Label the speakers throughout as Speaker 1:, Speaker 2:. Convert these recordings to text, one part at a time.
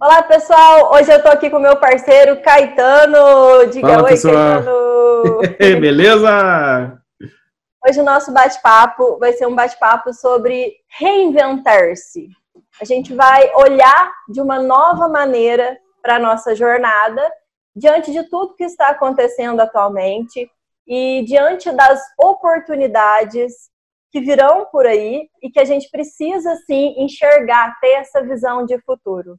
Speaker 1: Olá, pessoal! Hoje eu tô aqui com o meu parceiro Caetano. Diga
Speaker 2: Fala,
Speaker 1: oi,
Speaker 2: pessoal.
Speaker 1: Caetano!
Speaker 2: Beleza?
Speaker 1: Hoje o nosso bate-papo vai ser um bate-papo sobre reinventar-se. A gente vai olhar de uma nova maneira para a nossa jornada, diante de tudo que está acontecendo atualmente e diante das oportunidades que virão por aí e que a gente precisa, sim, enxergar, ter essa visão de futuro.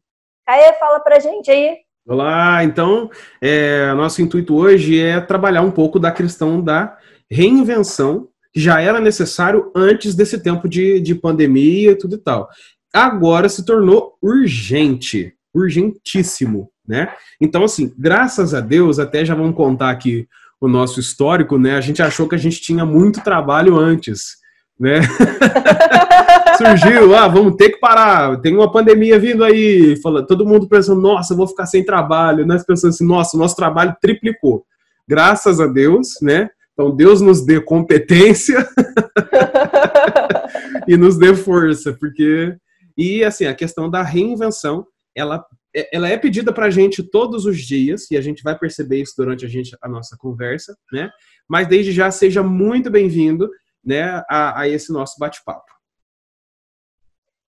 Speaker 1: Caê, fala pra gente aí.
Speaker 2: Olá, então, é, nosso intuito hoje é trabalhar um pouco da questão da reinvenção, que já era necessário antes desse tempo de, de pandemia e tudo e tal. Agora se tornou urgente, urgentíssimo, né? Então, assim, graças a Deus, até já vamos contar aqui o nosso histórico, né? A gente achou que a gente tinha muito trabalho antes, né? Surgiu, ah, vamos ter que parar, tem uma pandemia vindo aí, fala, todo mundo pensando, nossa, vou ficar sem trabalho, nós pensando assim, nossa, o nosso trabalho triplicou. Graças a Deus, né? Então Deus nos dê competência e nos dê força, porque e assim, a questão da reinvenção, ela ela é pedida para a gente todos os dias, e a gente vai perceber isso durante a, gente, a nossa conversa, né? Mas desde já seja muito bem-vindo né, a, a esse nosso bate-papo.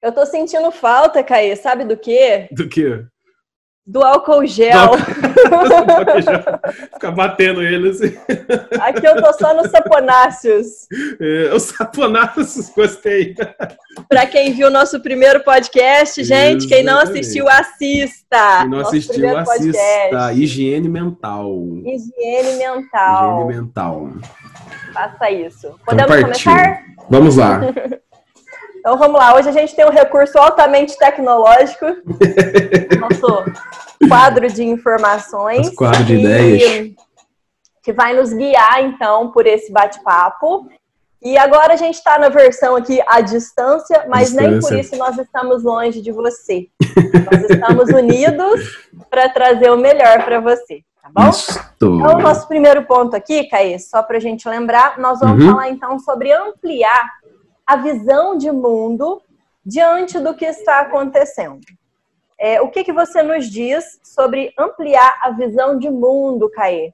Speaker 1: Eu tô sentindo falta, Caê, sabe do quê?
Speaker 2: Do que?
Speaker 1: Do álcool gel.
Speaker 2: Ficar batendo ele assim.
Speaker 1: Aqui eu tô só nos saponáceos.
Speaker 2: É, os saponáceos, gostei.
Speaker 1: Pra quem viu o nosso primeiro podcast, gente, quem não assistiu, assista.
Speaker 2: Quem não assistiu, assista.
Speaker 1: podcast.
Speaker 2: Higiene mental.
Speaker 1: Higiene mental.
Speaker 2: Higiene mental.
Speaker 1: Faça isso.
Speaker 2: Então
Speaker 1: Podemos começar?
Speaker 2: Vamos lá.
Speaker 1: Então vamos lá. Hoje a gente tem um recurso altamente tecnológico. Nosso quadro de informações.
Speaker 2: Nosso quadro de
Speaker 1: que-
Speaker 2: ideias.
Speaker 1: Que vai nos guiar, então, por esse bate-papo. E agora a gente está na versão aqui à distância, mas nem por
Speaker 2: Distância.
Speaker 1: isso nós estamos longe de você. nós estamos unidos para trazer o melhor para você, tá bom?
Speaker 2: Isto.
Speaker 1: Então, o nosso primeiro ponto aqui, Caê, só para a gente lembrar, nós vamos
Speaker 2: Uhum.
Speaker 1: falar então sobre ampliar a visão de mundo diante do que está acontecendo. É, o que, que você nos diz sobre ampliar a visão de mundo, Caê?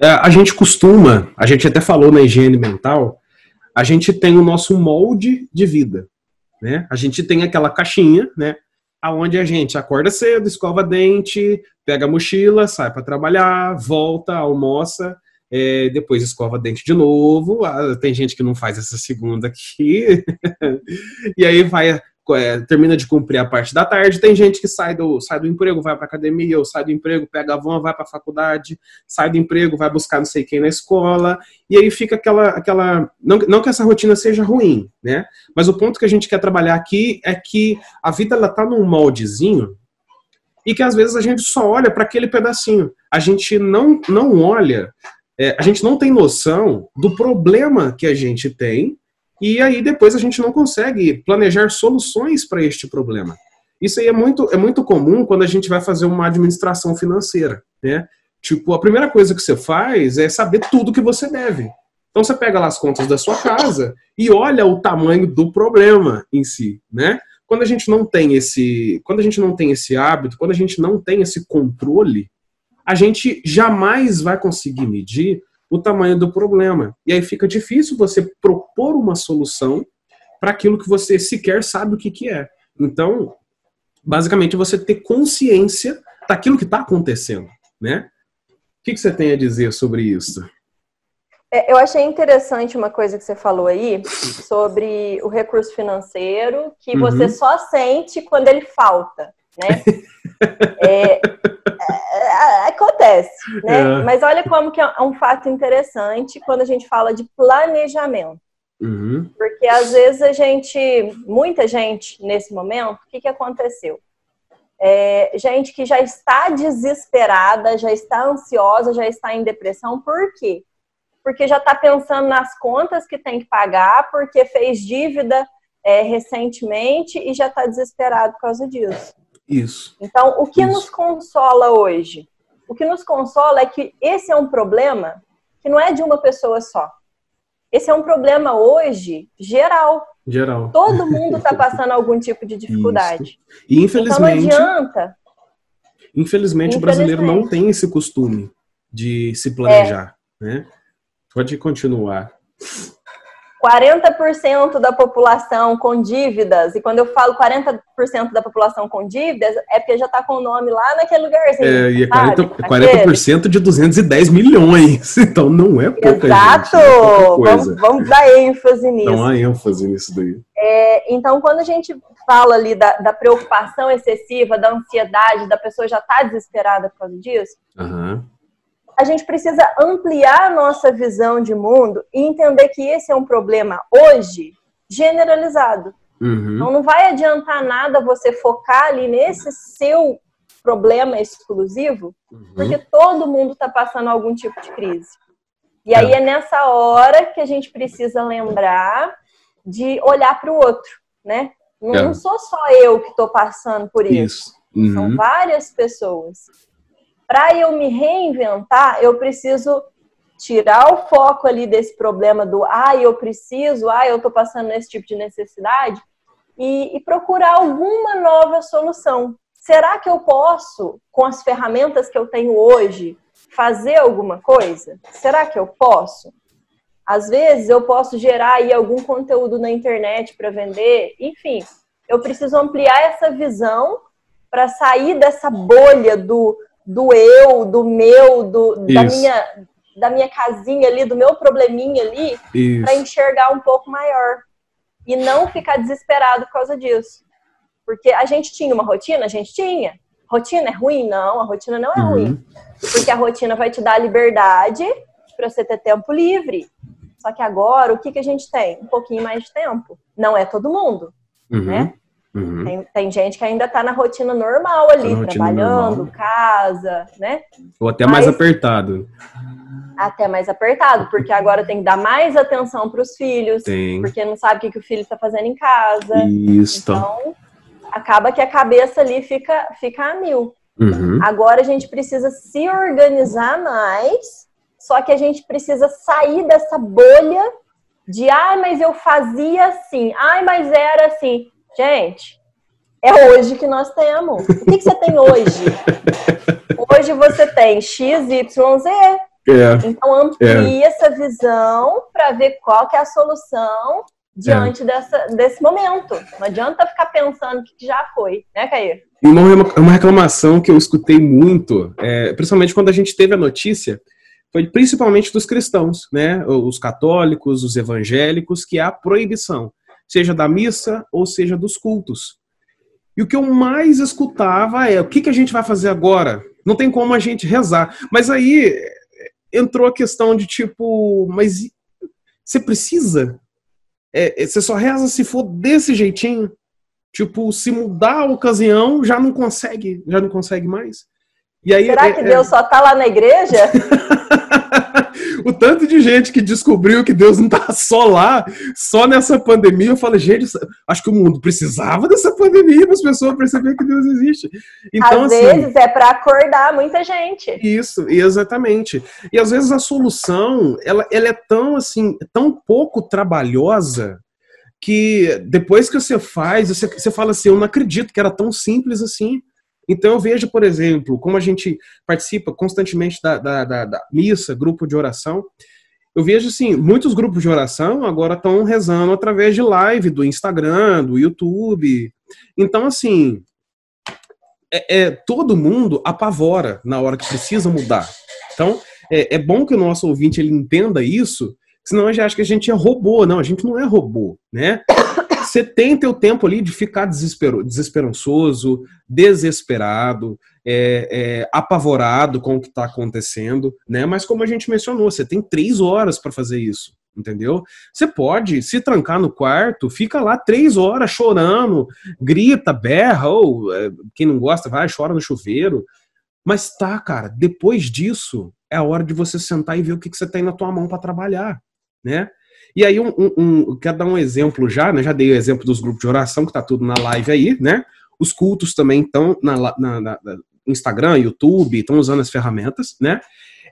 Speaker 2: É, a gente costuma, a gente até falou na higiene mental, a gente tem o nosso molde de vida, né? A gente tem aquela caixinha, né? Aonde a gente acorda cedo, escova dente, pega a mochila, sai para trabalhar, volta, almoça, é, depois escova dente de novo. Ah, tem gente que não faz essa segunda aqui, e aí vai é, termina de cumprir a parte da tarde. Tem gente que sai do, sai do emprego, vai para academia, ou sai do emprego, pega a van, vai para a faculdade, sai do emprego, vai buscar não sei quem na escola, e aí fica aquela. aquela não, não que essa rotina seja ruim, né? Mas o ponto que a gente quer trabalhar aqui é que a vida ela tá num moldezinho e que às vezes a gente só olha para aquele pedacinho. A gente não, não olha, é, a gente não tem noção do problema que a gente tem e aí depois a gente não consegue planejar soluções para este problema. Isso aí é muito, é muito comum quando a gente vai fazer uma administração financeira, né? Tipo, a primeira coisa que você faz é saber tudo que você deve. Então você pega lá as contas da sua casa e olha o tamanho do problema em si, né? Quando a gente não tem esse, quando a gente não tem esse hábito, quando a gente não tem esse controle, a gente jamais vai conseguir medir o tamanho do problema. E aí fica difícil você propor uma solução para aquilo que você sequer sabe o que, que é. Então, basicamente, você ter consciência daquilo que está acontecendo, né? O que, que você tem a dizer sobre isso?
Speaker 1: É, Eu achei interessante uma coisa que você falou aí sobre o recurso financeiro que
Speaker 2: Uhum.
Speaker 1: você só sente quando ele falta, né? É, é, acontece, né?
Speaker 2: É.
Speaker 1: Mas olha como que é um fato interessante quando a gente fala de planejamento.
Speaker 2: Uhum.
Speaker 1: Porque às vezes a gente, muita gente nesse momento, o que, que aconteceu? É, gente que já está desesperada, já está ansiosa, já está em depressão, por quê? Porque já está pensando nas contas que tem que pagar, porque fez dívida é, recentemente e já está desesperado por causa disso.
Speaker 2: Isso.
Speaker 1: Então, o que
Speaker 2: Isso.
Speaker 1: nos consola hoje? O que nos consola é que esse é um problema que não é de uma pessoa só. Esse é um problema hoje geral.
Speaker 2: Geral.
Speaker 1: Todo mundo está passando algum tipo de dificuldade.
Speaker 2: E
Speaker 1: Então não
Speaker 2: infelizmente.
Speaker 1: adianta
Speaker 2: Infelizmente, o brasileiro não tem esse costume de se planejar, é. né? Pode continuar.
Speaker 1: 40% da população com dívidas, e quando eu falo 40% da população com dívidas, é porque já está com o nome lá naquele lugarzinho.
Speaker 2: É, e é 40%, 40 de 210 milhões, então não é pouca
Speaker 1: Exato!
Speaker 2: Gente, é
Speaker 1: vamos, vamos, dar ênfase nisso. Dá
Speaker 2: uma ênfase nisso daí.
Speaker 1: É, então, quando a gente fala ali da, da, preocupação excessiva, da ansiedade, da pessoa já estar tá desesperada por causa disso,
Speaker 2: uhum
Speaker 1: a gente precisa ampliar a nossa visão de mundo e entender que esse é um problema hoje generalizado.
Speaker 2: Uhum.
Speaker 1: Então não vai adiantar nada você focar ali nesse seu problema exclusivo, uhum. porque todo mundo está passando algum tipo de crise. E aí é. é nessa hora que a gente precisa lembrar de olhar para o outro, né? Não, é. não, sou só eu que estou passando por isso. isso. Uhum. São várias pessoas para eu me reinventar, eu preciso tirar o foco ali desse problema do ah, eu preciso, ah, eu estou passando nesse tipo de necessidade e, e, procurar alguma nova solução. Será que eu posso, com as ferramentas que eu tenho hoje, fazer alguma coisa? Será que eu posso? Às vezes eu posso gerar aí algum conteúdo na internet para vender, enfim, eu preciso ampliar essa visão para sair dessa bolha do do eu, do meu, do, da, minha, da minha casinha ali, do meu probleminha ali, para enxergar um pouco maior. E não ficar desesperado por causa disso. Porque a gente tinha uma rotina? A gente tinha. Rotina é ruim? Não, a rotina não é uhum. ruim. Porque a rotina vai te dar liberdade para você ter tempo livre. Só que agora, o que, que a gente tem? Um pouquinho mais de tempo. Não é todo mundo,
Speaker 2: uhum.
Speaker 1: né?
Speaker 2: Uhum.
Speaker 1: Tem, tem, gente que ainda está na rotina normal ali, rotina trabalhando, normal. casa, né?
Speaker 2: Ou até Mas, mais apertado.
Speaker 1: Até mais apertado, porque agora tem que dar mais atenção para os filhos,
Speaker 2: tem.
Speaker 1: porque não sabe o que, que o filho está fazendo em casa.
Speaker 2: Isso.
Speaker 1: Então, acaba que a cabeça ali fica, fica a mil.
Speaker 2: Uhum.
Speaker 1: Agora a gente precisa se organizar mais, só que a gente precisa sair dessa bolha de, ai, mas eu fazia assim, ai, mas era assim. Gente, é hoje que nós temos. O que, que você tem hoje? Hoje você tem X, Y, Z.
Speaker 2: É,
Speaker 1: então amplie é. essa visão para ver qual que é a solução diante é. dessa, desse momento. Não adianta ficar pensando que já foi, né, Caio?
Speaker 2: E uma, reclamação que eu escutei muito, é, principalmente quando a gente teve a notícia, foi principalmente dos cristãos, né? Os católicos, os evangélicos, que é a proibição seja da missa ou seja dos cultos. E o que eu mais escutava é: o que, que a gente vai fazer agora? Não tem como a gente rezar. Mas aí entrou a questão de tipo, mas você precisa? É, é, você só reza se for desse jeitinho? Tipo, se mudar a ocasião, já não consegue, já não consegue mais.
Speaker 1: E aí, Será é, que é, Deus só tá lá na igreja?
Speaker 2: o tanto de gente que descobriu que Deus não tá só lá, só nessa pandemia, eu falo, gente, acho que o mundo precisava dessa pandemia para as pessoas perceberem que Deus existe.
Speaker 1: Então, às assim, vezes é para acordar muita gente.
Speaker 2: Isso, exatamente. E às vezes a solução, ela, ela é tão assim, tão pouco trabalhosa que depois que você faz, você, você fala assim, eu não acredito que era tão simples assim. Então eu vejo, por exemplo, como a gente participa constantemente da, da, da, da missa, grupo de oração, eu vejo assim, muitos grupos de oração agora estão rezando através de live do Instagram, do YouTube. Então, assim, é, é, todo mundo apavora na hora que precisa mudar. Então, é, é, bom que o nosso ouvinte ele entenda isso, senão a gente acha que a gente é robô. Não, a gente não é robô, né? Você tem teu tempo ali de ficar desespero, desesperançoso, desesperado, é, é, apavorado com o que está acontecendo, né? Mas como a gente mencionou, você tem três horas para fazer isso, entendeu? Você pode se trancar no quarto, fica lá três horas chorando, grita, berra, ou é, quem não gosta vai, chora no chuveiro. Mas tá, cara, depois disso é a hora de você sentar e ver o que, que você tem na tua mão para trabalhar, né? E aí, um, um, um, quero dar um exemplo já, né? Já dei o exemplo dos grupos de oração, que tá tudo na live aí, né? Os cultos também estão na, na, na, Instagram, YouTube, estão usando as ferramentas, né?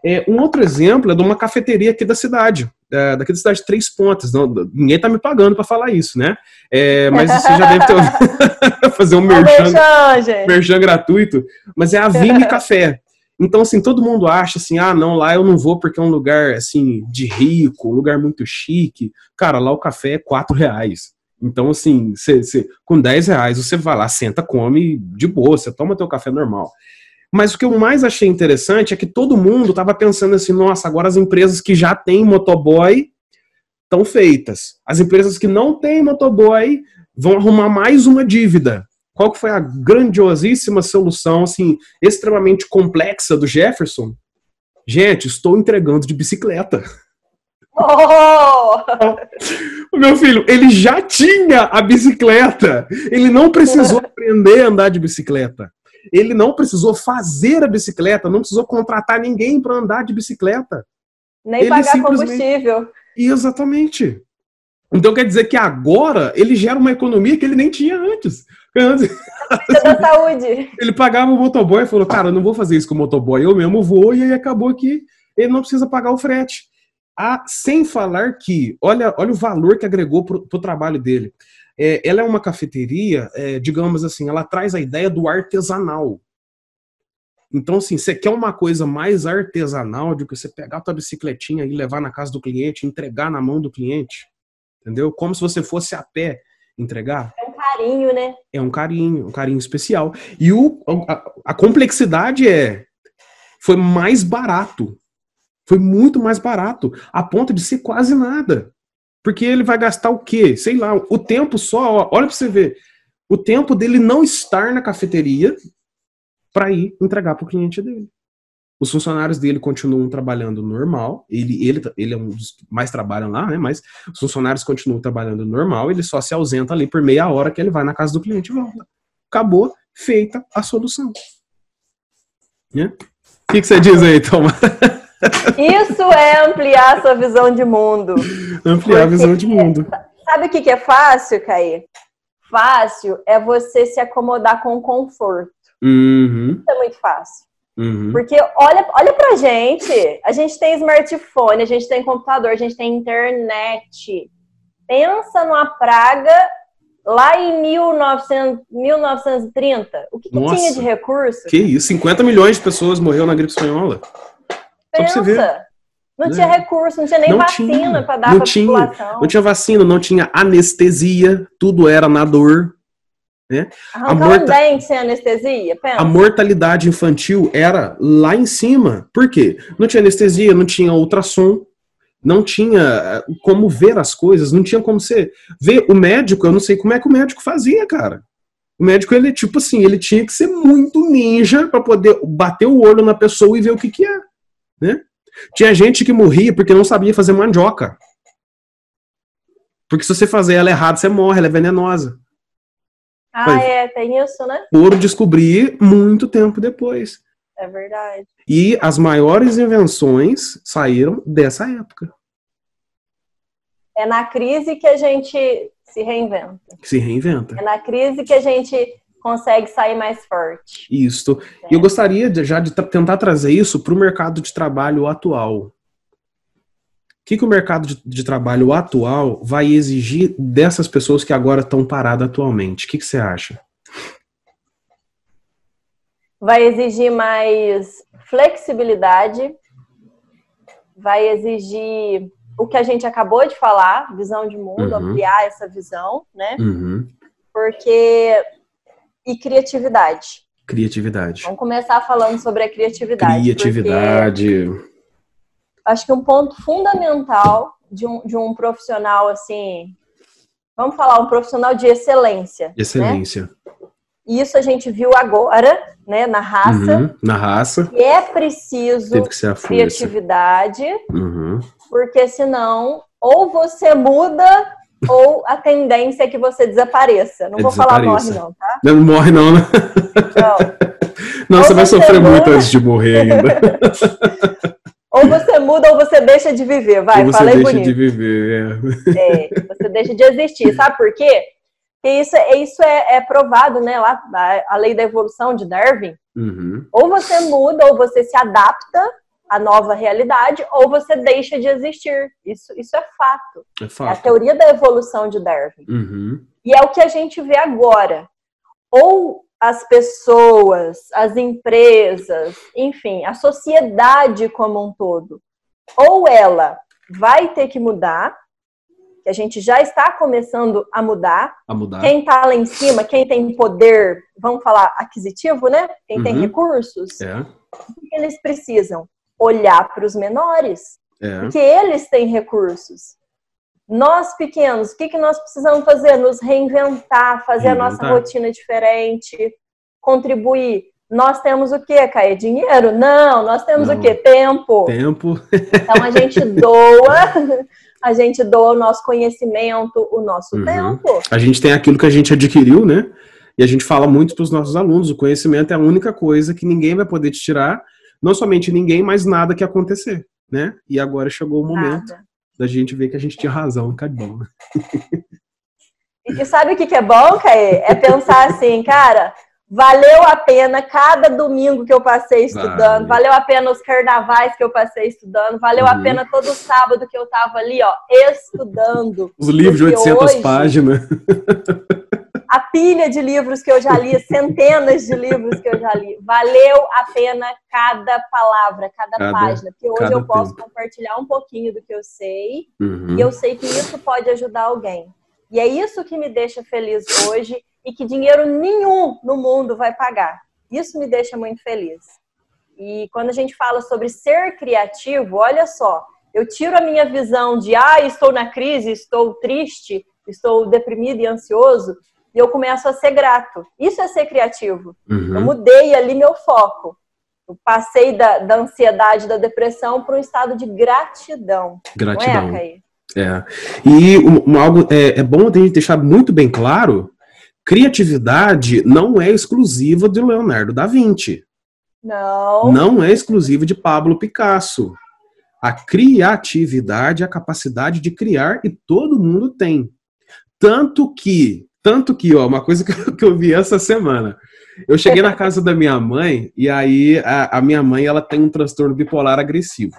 Speaker 2: É, um outro exemplo é de uma cafeteria aqui da cidade, é, daqui da cidade de Três Pontas. Não, ninguém tá me pagando para falar isso, né? É, mas você já deve ter fazer um merchan, merchan, merchan gratuito. Mas é a Vime Café. Então, assim, todo mundo acha assim, ah, não, lá eu não vou porque é um lugar, assim, de rico, um lugar muito chique. Cara, lá o café é quatro reais. Então, assim, cê, cê, com 10 reais você vai lá, senta, come de boa, você toma teu café normal. Mas o que eu mais achei interessante é que todo mundo estava pensando assim, nossa, agora as empresas que já têm motoboy estão feitas. As empresas que não têm motoboy vão arrumar mais uma dívida. Qual que foi a grandiosíssima solução, assim, extremamente complexa do Jefferson? Gente, estou entregando de bicicleta.
Speaker 1: Oh!
Speaker 2: O meu filho, ele já tinha a bicicleta. Ele não precisou aprender a andar de bicicleta. Ele não precisou fazer a bicicleta, não precisou contratar ninguém para andar de bicicleta.
Speaker 1: Nem ele pagar simplesmente... combustível.
Speaker 2: Exatamente. Então quer dizer que agora ele gera uma economia que ele nem tinha antes.
Speaker 1: Da saúde.
Speaker 2: Ele pagava o motoboy e falou: Cara, eu não vou fazer isso com o motoboy, eu mesmo vou, e aí acabou que ele não precisa pagar o frete. Ah, sem falar que, olha, olha o valor que agregou para o trabalho dele. É, ela é uma cafeteria, é, digamos assim, ela traz a ideia do artesanal. Então, assim, você quer uma coisa mais artesanal do que você pegar a tua bicicletinha e levar na casa do cliente, entregar na mão do cliente, entendeu? Como se você fosse a pé entregar.
Speaker 1: Carinho, né?
Speaker 2: É um carinho, um carinho especial. E o, a, a complexidade é, foi mais barato. Foi muito mais barato, a ponto de ser quase nada. Porque ele vai gastar o quê? Sei lá, o tempo só, ó, olha para você ver. O tempo dele não estar na cafeteria para ir entregar para o cliente dele. Os funcionários dele continuam trabalhando normal. Ele, ele, ele é um dos que mais trabalham lá, né? Mas os funcionários continuam trabalhando normal. Ele só se ausenta ali por meia hora que ele vai na casa do cliente e volta. Acabou, feita a solução. Né? O que, que você diz aí, Toma?
Speaker 1: Isso é ampliar sua visão de mundo.
Speaker 2: Ampliar Porque, a visão de mundo.
Speaker 1: Sabe o que é fácil, Caí? Fácil é você se acomodar com conforto.
Speaker 2: Uhum.
Speaker 1: Isso é muito fácil. Uhum. Porque olha, olha pra gente, a gente tem smartphone, a gente tem computador, a gente tem internet. Pensa numa praga lá em 1900, 1930. O que, que tinha de recurso?
Speaker 2: Que isso, 50 milhões de pessoas morreram na gripe espanhola.
Speaker 1: Pensa. Não tinha é. recurso, não tinha nem não vacina para dar
Speaker 2: para tinha, população. Não tinha vacina, não tinha anestesia, tudo era na dor. Né?
Speaker 1: a morta... um dente sem anestesia, pensa.
Speaker 2: A mortalidade infantil era lá em cima. Por quê? Não tinha anestesia, não tinha ultrassom, não tinha eh, como ver as coisas, não tinha como você ver o médico, eu não sei como é que o médico fazia, cara. O médico, ele, tipo assim, ele tinha que ser muito ninja para poder bater o olho na pessoa e ver o que que é né? Tinha gente que morria porque não sabia fazer mandioca. Porque se você fazer ela errado, você morre, ela é venenosa.
Speaker 1: Ah, Mas, é, tem isso, né?
Speaker 2: Por descobrir muito tempo depois.
Speaker 1: É verdade.
Speaker 2: E as maiores invenções saíram dessa época.
Speaker 1: É na crise que a gente se reinventa.
Speaker 2: Se reinventa.
Speaker 1: É na crise que a gente consegue sair mais forte.
Speaker 2: Isso. E eu gostaria de, já de tentar trazer isso para o mercado de trabalho atual. O que, que o mercado de, de, trabalho atual vai exigir dessas pessoas que agora estão paradas atualmente? O que, que você acha?
Speaker 1: Vai exigir mais flexibilidade, vai exigir o que a gente acabou de falar, visão de mundo, uhum. ampliar essa visão, né?
Speaker 2: Uhum.
Speaker 1: Porque e criatividade.
Speaker 2: Criatividade.
Speaker 1: Vamos começar falando sobre a criatividade.
Speaker 2: Criatividade.
Speaker 1: Acho que um ponto fundamental de um, de um profissional assim, vamos falar, um profissional de excelência. Né?
Speaker 2: Excelência. Né?
Speaker 1: Isso a gente viu agora, né, na raça.
Speaker 2: Uhum, na raça.
Speaker 1: E é preciso criatividade,
Speaker 2: uhum.
Speaker 1: porque senão ou você muda ou a tendência é que você desapareça. Não é vou falar morre, não, tá?
Speaker 2: Não morre, não, né? Não. Não, você vai sofrer muda... muito antes de morrer ainda.
Speaker 1: ou você muda ou você deixa de viver, vai, ou você falei
Speaker 2: deixa
Speaker 1: bonito.
Speaker 2: de viver,
Speaker 1: é. é. Você deixa de existir, sabe por quê? Porque isso, é, isso é, é provado, né, lá, a lei da evolução de Darwin.
Speaker 2: Uhum.
Speaker 1: Ou você muda ou você se adapta, a nova realidade, ou você deixa de existir. Isso, isso é fato.
Speaker 2: É, fato.
Speaker 1: é a teoria da evolução de Darwin.
Speaker 2: Uhum.
Speaker 1: E é o que a gente vê agora. Ou as pessoas, as empresas, enfim, a sociedade como um todo, ou ela vai ter que mudar, que a gente já está começando a mudar.
Speaker 2: A mudar.
Speaker 1: Quem está lá em cima, quem tem poder, vamos falar aquisitivo, né? Quem tem
Speaker 2: Uhum.
Speaker 1: recursos,
Speaker 2: É,
Speaker 1: o que eles precisam? Olhar para os menores,
Speaker 2: é.
Speaker 1: porque eles têm recursos. Nós pequenos, o que, que nós precisamos fazer? Nos reinventar, fazer a nossa
Speaker 2: Reinventar.
Speaker 1: rotina diferente, contribuir. Nós temos o quê, Caio? Dinheiro? Não, nós temos
Speaker 2: Não.
Speaker 1: o quê? Tempo.
Speaker 2: Tempo.
Speaker 1: Então a gente doa, a gente doa o nosso conhecimento, o nosso
Speaker 2: Uhum.
Speaker 1: tempo.
Speaker 2: A gente tem aquilo que a gente adquiriu, né? E a gente fala muito para os nossos alunos: o conhecimento é a única coisa que ninguém vai poder te tirar. Não somente ninguém, mas nada que acontecer, né? E agora chegou o momento
Speaker 1: Nada.
Speaker 2: Da gente ver que a gente tinha razão, cara bom. né?
Speaker 1: E sabe o que, que é bom, Caê? É pensar assim, cara, valeu a pena cada domingo que eu passei estudando,
Speaker 2: Vale.
Speaker 1: valeu a pena os carnavais que eu passei estudando, valeu a
Speaker 2: Uhum.
Speaker 1: pena todo sábado que eu tava ali, ó, estudando.
Speaker 2: Os livros de
Speaker 1: Porque
Speaker 2: 800
Speaker 1: hoje-
Speaker 2: páginas.
Speaker 1: A pilha de livros que eu já li, centenas de livros que eu já li. Valeu a pena cada palavra, cada,
Speaker 2: Cada-
Speaker 1: página. Porque hoje eu posso
Speaker 2: tempo.
Speaker 1: compartilhar um pouquinho do que eu sei
Speaker 2: Uhum.
Speaker 1: E eu sei que isso pode ajudar alguém. E é isso que me deixa feliz hoje e que dinheiro nenhum no mundo vai pagar. Isso me deixa muito feliz. E quando a gente fala sobre ser criativo, olha só, eu tiro a minha visão de ah, estou na crise, estou triste, estou deprimido e ansioso, e eu começo a ser grato. Isso é ser criativo. Eu
Speaker 2: Uhum.
Speaker 1: mudei ali meu foco. Eu passei da, da ansiedade, da depressão para um estado de gratidão.
Speaker 2: Gratidão.
Speaker 1: Não é, Caí?
Speaker 2: É. E um algo é, é bom a gente deixar muito bem claro: criatividade não é exclusiva de Leonardo da Vinci.
Speaker 1: Não.
Speaker 2: Não é exclusiva de Pablo Picasso. A criatividade é a capacidade de criar e todo mundo tem. Tanto que, tanto que, ó, uma coisa que eu, que eu vi essa semana. Eu cheguei na casa da minha mãe e aí a, a minha mãe ela tem um transtorno bipolar agressivo.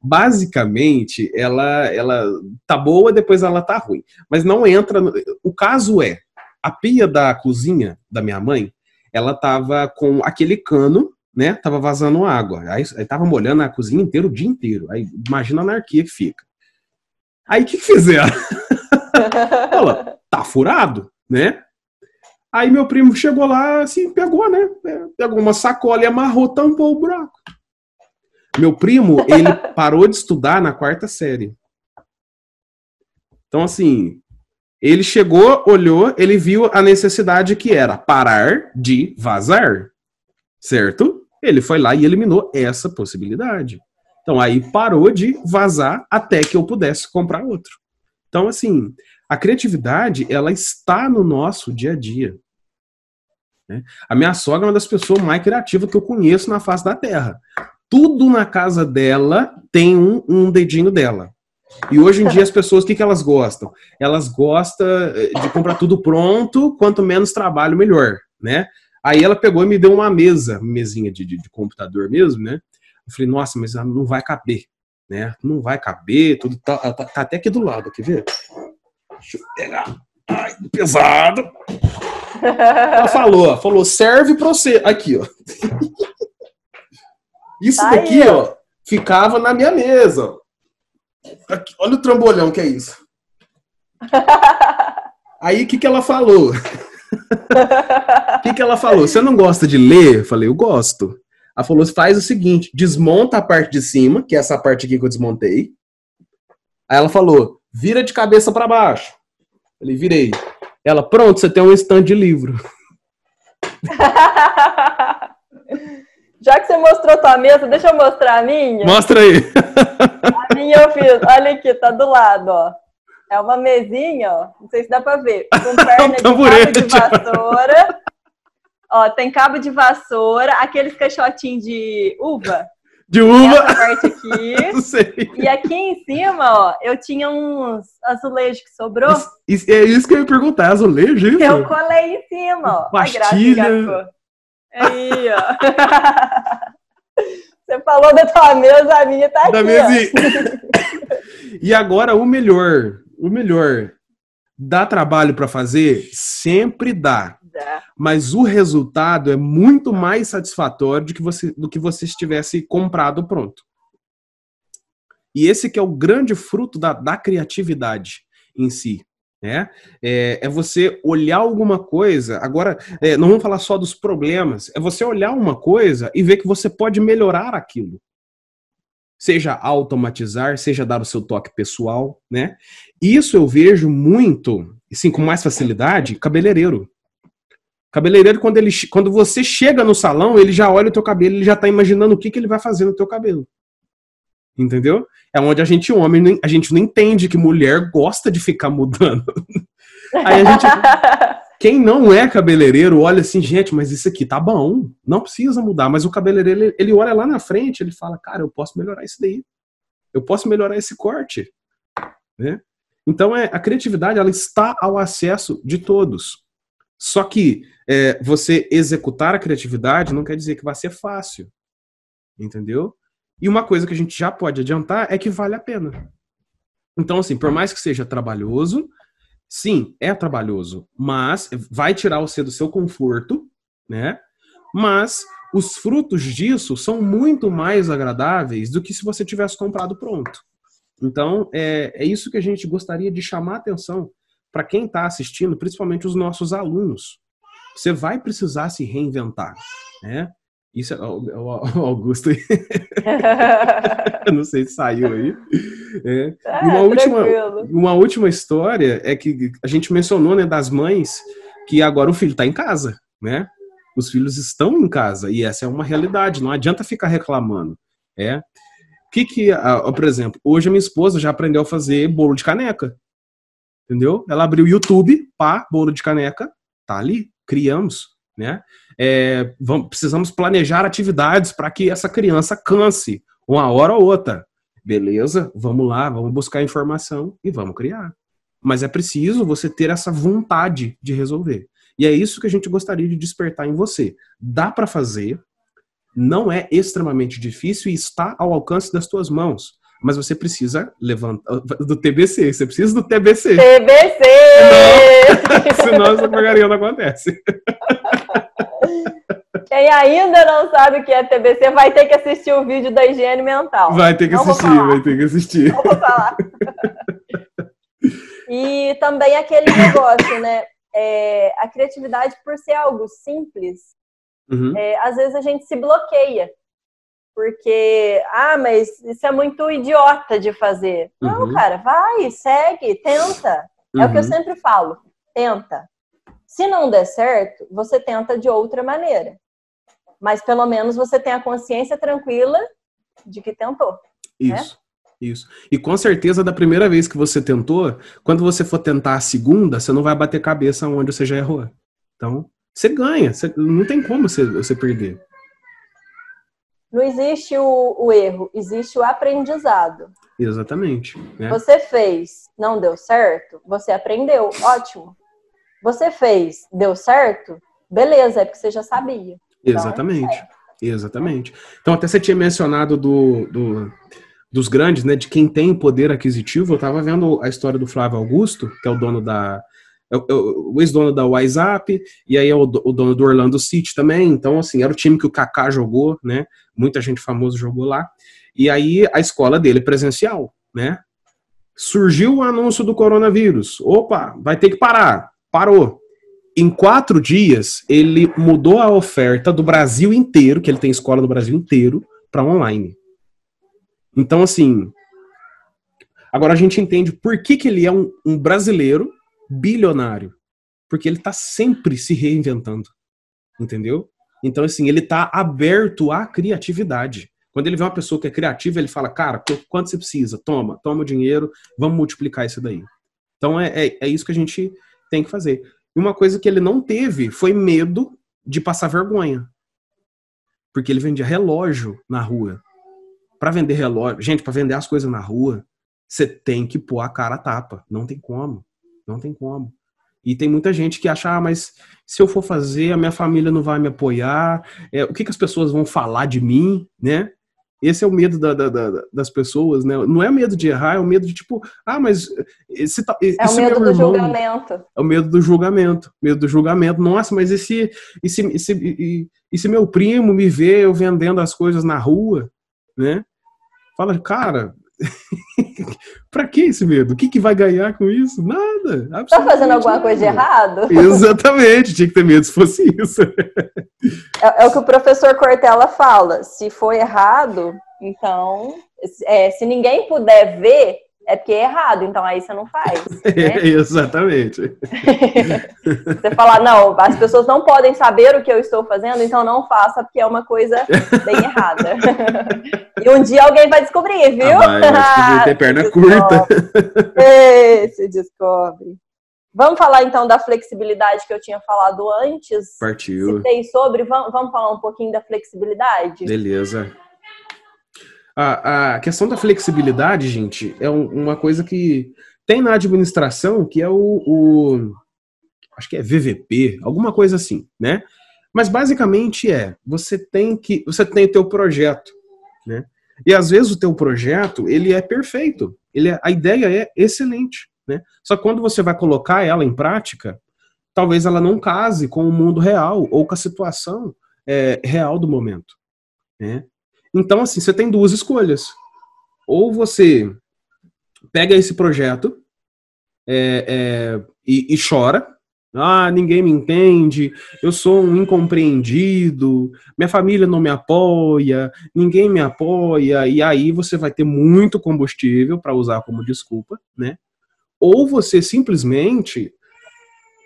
Speaker 2: Basicamente, ela ela tá boa, depois ela tá ruim. Mas não entra. no- O caso é, a pia da cozinha da minha mãe, ela tava com aquele cano, né? Tava vazando água. Aí, aí tava molhando a cozinha inteira o dia inteiro. Aí imagina a anarquia que fica. Aí o que, fizeram? Ela, tá furado, né? Aí meu primo chegou lá, assim, pegou, né? Pegou uma sacola e amarrou, tampou o buraco. Meu primo, ele parou de estudar na quarta série. Então, assim, ele chegou, olhou, ele viu a necessidade que era parar de vazar, certo? Ele foi lá e eliminou essa possibilidade. Então, aí parou de vazar até que eu pudesse comprar outro. Então, assim, a criatividade, ela está no nosso dia a dia. né? A minha sogra é uma das pessoas mais criativas que eu conheço na face da Terra. Tudo na casa dela tem um, um dedinho dela. E hoje em dia as pessoas, o que, que elas gostam? Elas gostam eh, de comprar tudo pronto, quanto menos trabalho, melhor, né? Aí ela pegou e me deu uma mesa, mesinha de, de, de computador mesmo, né? Eu falei, nossa, mas não vai caber, né? Não vai caber, tudo tá, tá, tá até aqui do lado, quer ver? Deixa eu pegar. Ai, pesado. Ela falou, falou, serve pra você. Aqui, ó. Isso
Speaker 1: Tá aí,
Speaker 2: daqui,
Speaker 1: ó.
Speaker 2: ó, ficava na minha mesa. Aqui, olha o trambolhão que é isso. Aí, o que, que ela falou? O que, que ela falou? Você não gosta de ler? Eu falei, eu gosto. Ela falou, faz o seguinte, desmonta a parte de cima, que é essa parte aqui que eu desmontei. Aí ela falou, vira de cabeça para baixo. Falei, virei. Ela, pronto, você tem um stand de livro.
Speaker 1: Já que você mostrou tua mesa, deixa eu mostrar a minha.
Speaker 2: Mostra aí.
Speaker 1: A minha eu fiz. Olha aqui, tá do lado, ó. É uma mesinha, ó. Não sei se dá pra ver. Com perna de cabo de vassoura. Ó, tem cabo de vassoura, aqueles caixotinhos de uva.
Speaker 2: De uva.
Speaker 1: parte aqui. E aqui em cima, ó, eu tinha uns azulejos que sobrou.
Speaker 2: Isso- é isso que eu ia perguntar, azulejo, isso?
Speaker 1: Eu colei em cima, ó. Graça
Speaker 2: Pastilha.
Speaker 1: Aí, ó. Você falou da tua mesa, a minha tá da aqui. Mesinha.
Speaker 2: e agora o melhor, o melhor. Dá trabalho para fazer? Sempre dá. Mas o resultado é muito mais satisfatório do que você, do que você estivesse comprado pronto. E esse que é o grande fruto da, da criatividade em si. Né? É, é você olhar alguma coisa. Agora, é, não vamos falar só dos problemas, é você olhar uma coisa e ver que você pode melhorar aquilo. Seja automatizar, seja dar o seu toque pessoal, né? Isso eu vejo muito, assim, com mais facilidade, cabeleireiro. Cabeleireiro, quando, ele, quando você chega no salão, ele já olha o teu cabelo, ele já está imaginando o que, que ele vai fazer no teu cabelo. Entendeu? É onde a gente, homem, a gente não entende que mulher gosta de ficar mudando. Aí a gente. Quem não é cabeleireiro olha assim, gente, mas isso aqui tá bom, não precisa mudar. Mas o cabeleireiro, ele, ele olha lá na frente, ele fala, cara, eu posso melhorar isso daí. Eu posso melhorar esse corte. Né? Então, é, a criatividade, ela está ao acesso de todos. Só que é, você executar a criatividade não quer dizer que vai ser fácil. Entendeu? E uma coisa que a gente já pode adiantar é que vale a pena. Então, assim, por mais que seja trabalhoso, sim, é trabalhoso, mas vai tirar você do seu conforto, né? Mas os frutos disso são muito mais agradáveis do que se você tivesse comprado pronto. Então, é, é isso que a gente gostaria de chamar a atenção para quem está assistindo, principalmente os nossos alunos. Você vai precisar se reinventar, né? Isso é o, Augusto. não sei se saiu aí. É. É, uma, última, uma última história é que a gente mencionou né, das mães que agora o filho está em casa, né? Os filhos estão em casa e essa é uma realidade. Não adianta ficar reclamando. É. Que que, por exemplo, hoje a minha esposa já aprendeu a fazer bolo de caneca. Entendeu? Ela abriu o YouTube, pá, bolo de caneca, tá ali, criamos né? É, vamos, precisamos planejar atividades para que essa criança canse uma hora ou outra. Beleza, vamos lá, vamos buscar informação e vamos criar. Mas é preciso você ter essa vontade de resolver. E é isso que a gente gostaria de despertar em você. Dá para fazer, não é extremamente difícil e está ao alcance das tuas mãos. Mas você precisa levantar do TBC, você precisa do TBC.
Speaker 1: TBC!
Speaker 2: Senão, senão essa porcaria não acontece.
Speaker 1: Quem ainda não sabe o que é TBC vai ter que assistir o vídeo da higiene mental.
Speaker 2: Vai ter que não assistir, vai ter que assistir.
Speaker 1: Não vou falar. e também aquele negócio, né? É, a criatividade, por ser algo simples, uhum. é, às vezes a gente se bloqueia. Porque, ah, mas isso é muito idiota de fazer. Uhum. Não, cara, vai, segue, tenta. É o que eu uhum. sempre falo. Tenta. Se não der certo, você tenta de outra maneira. Mas pelo menos você tem a consciência tranquila de que tentou.
Speaker 2: Né? Isso. Né? Isso. E com certeza, da primeira vez que você tentou, quando você for tentar a segunda, você não vai bater cabeça onde você já errou. Então, você ganha. Você, não tem como você, você perder.
Speaker 1: Não existe o, o erro, existe o aprendizado.
Speaker 2: Exatamente. Né?
Speaker 1: Você fez, não deu certo, você aprendeu, ótimo. Você fez, deu certo, beleza, é porque você já sabia.
Speaker 2: Então, Exatamente. É. Exatamente. Então, até você tinha mencionado do, do, dos grandes, né? De quem tem poder aquisitivo. Eu estava vendo a história do Flávio Augusto, que é o dono da. É é o ex-dono da WhatsApp, e aí é o, o dono do Orlando City também. Então, assim, era o time que o Kaká jogou, né? Muita gente famosa jogou lá. E aí a escola dele é presencial, né? Surgiu o anúncio do coronavírus. Opa, vai ter que parar. Parou. Em quatro dias, ele mudou a oferta do Brasil inteiro, que ele tem escola no Brasil inteiro, para online. Então, assim. Agora a gente entende por que, que ele é um, um brasileiro bilionário. Porque ele está sempre se reinventando. Entendeu? Então, assim, ele está aberto à criatividade. Quando ele vê uma pessoa que é criativa, ele fala, cara, quanto você precisa? Toma, toma o dinheiro, vamos multiplicar isso daí. Então, é, é, é isso que a gente tem que fazer. E uma coisa que ele não teve foi medo de passar vergonha. Porque ele vendia relógio na rua. Para vender relógio, gente, para vender as coisas na rua, você tem que pôr a cara a tapa. Não tem como. Não tem como. E tem muita gente que acha, ah, mas se eu for fazer, a minha família não vai me apoiar. É, o que, que as pessoas vão falar de mim, né? Esse é o medo da, da, da, das pessoas, né? Não é o medo de errar, é o medo de tipo, ah, mas esse,
Speaker 1: esse é o medo do irmão, julgamento.
Speaker 2: É o medo do julgamento, medo do julgamento. Nossa, mas esse, esse, esse, esse, esse meu primo me vê eu vendendo as coisas na rua, né? Fala, cara, pra que esse medo? O que, que vai ganhar com isso? Nada.
Speaker 1: Tá fazendo alguma nada. coisa de errado?
Speaker 2: Exatamente, tinha que ter medo se fosse isso.
Speaker 1: É, é, o que o professor Cortella fala. Se for errado, então, é, se ninguém puder ver, é porque é errado, então aí você não faz. Né?
Speaker 2: exatamente.
Speaker 1: você falar, não, as pessoas não podem saber o que eu estou fazendo, então não faça, porque é uma coisa bem errada. e um dia alguém vai descobrir, viu?
Speaker 2: Ah, vai ter perna curta.
Speaker 1: se descobre. Vamos falar então da flexibilidade que eu tinha falado antes.
Speaker 2: Partiu.
Speaker 1: Citei sobre, vamos, vamos falar um pouquinho da flexibilidade?
Speaker 2: Beleza. A, a questão da flexibilidade, gente, é um, uma coisa que tem na administração, que é o, o, acho que é VVP, alguma coisa assim, né? Mas basicamente é, você tem que, você tem o teu projeto, né? E às vezes o teu projeto, ele é perfeito, ele é, a ideia é excelente, né? Só que quando você vai colocar ela em prática, talvez ela não case com o mundo real ou com a situação é, real do momento, né? Então, assim, você tem duas escolhas. Ou você pega esse projeto é, é, e, e chora. Ah, ninguém me entende, eu sou um incompreendido, minha família não me apoia, ninguém me apoia, e aí você vai ter muito combustível para usar como desculpa, né? Ou você simplesmente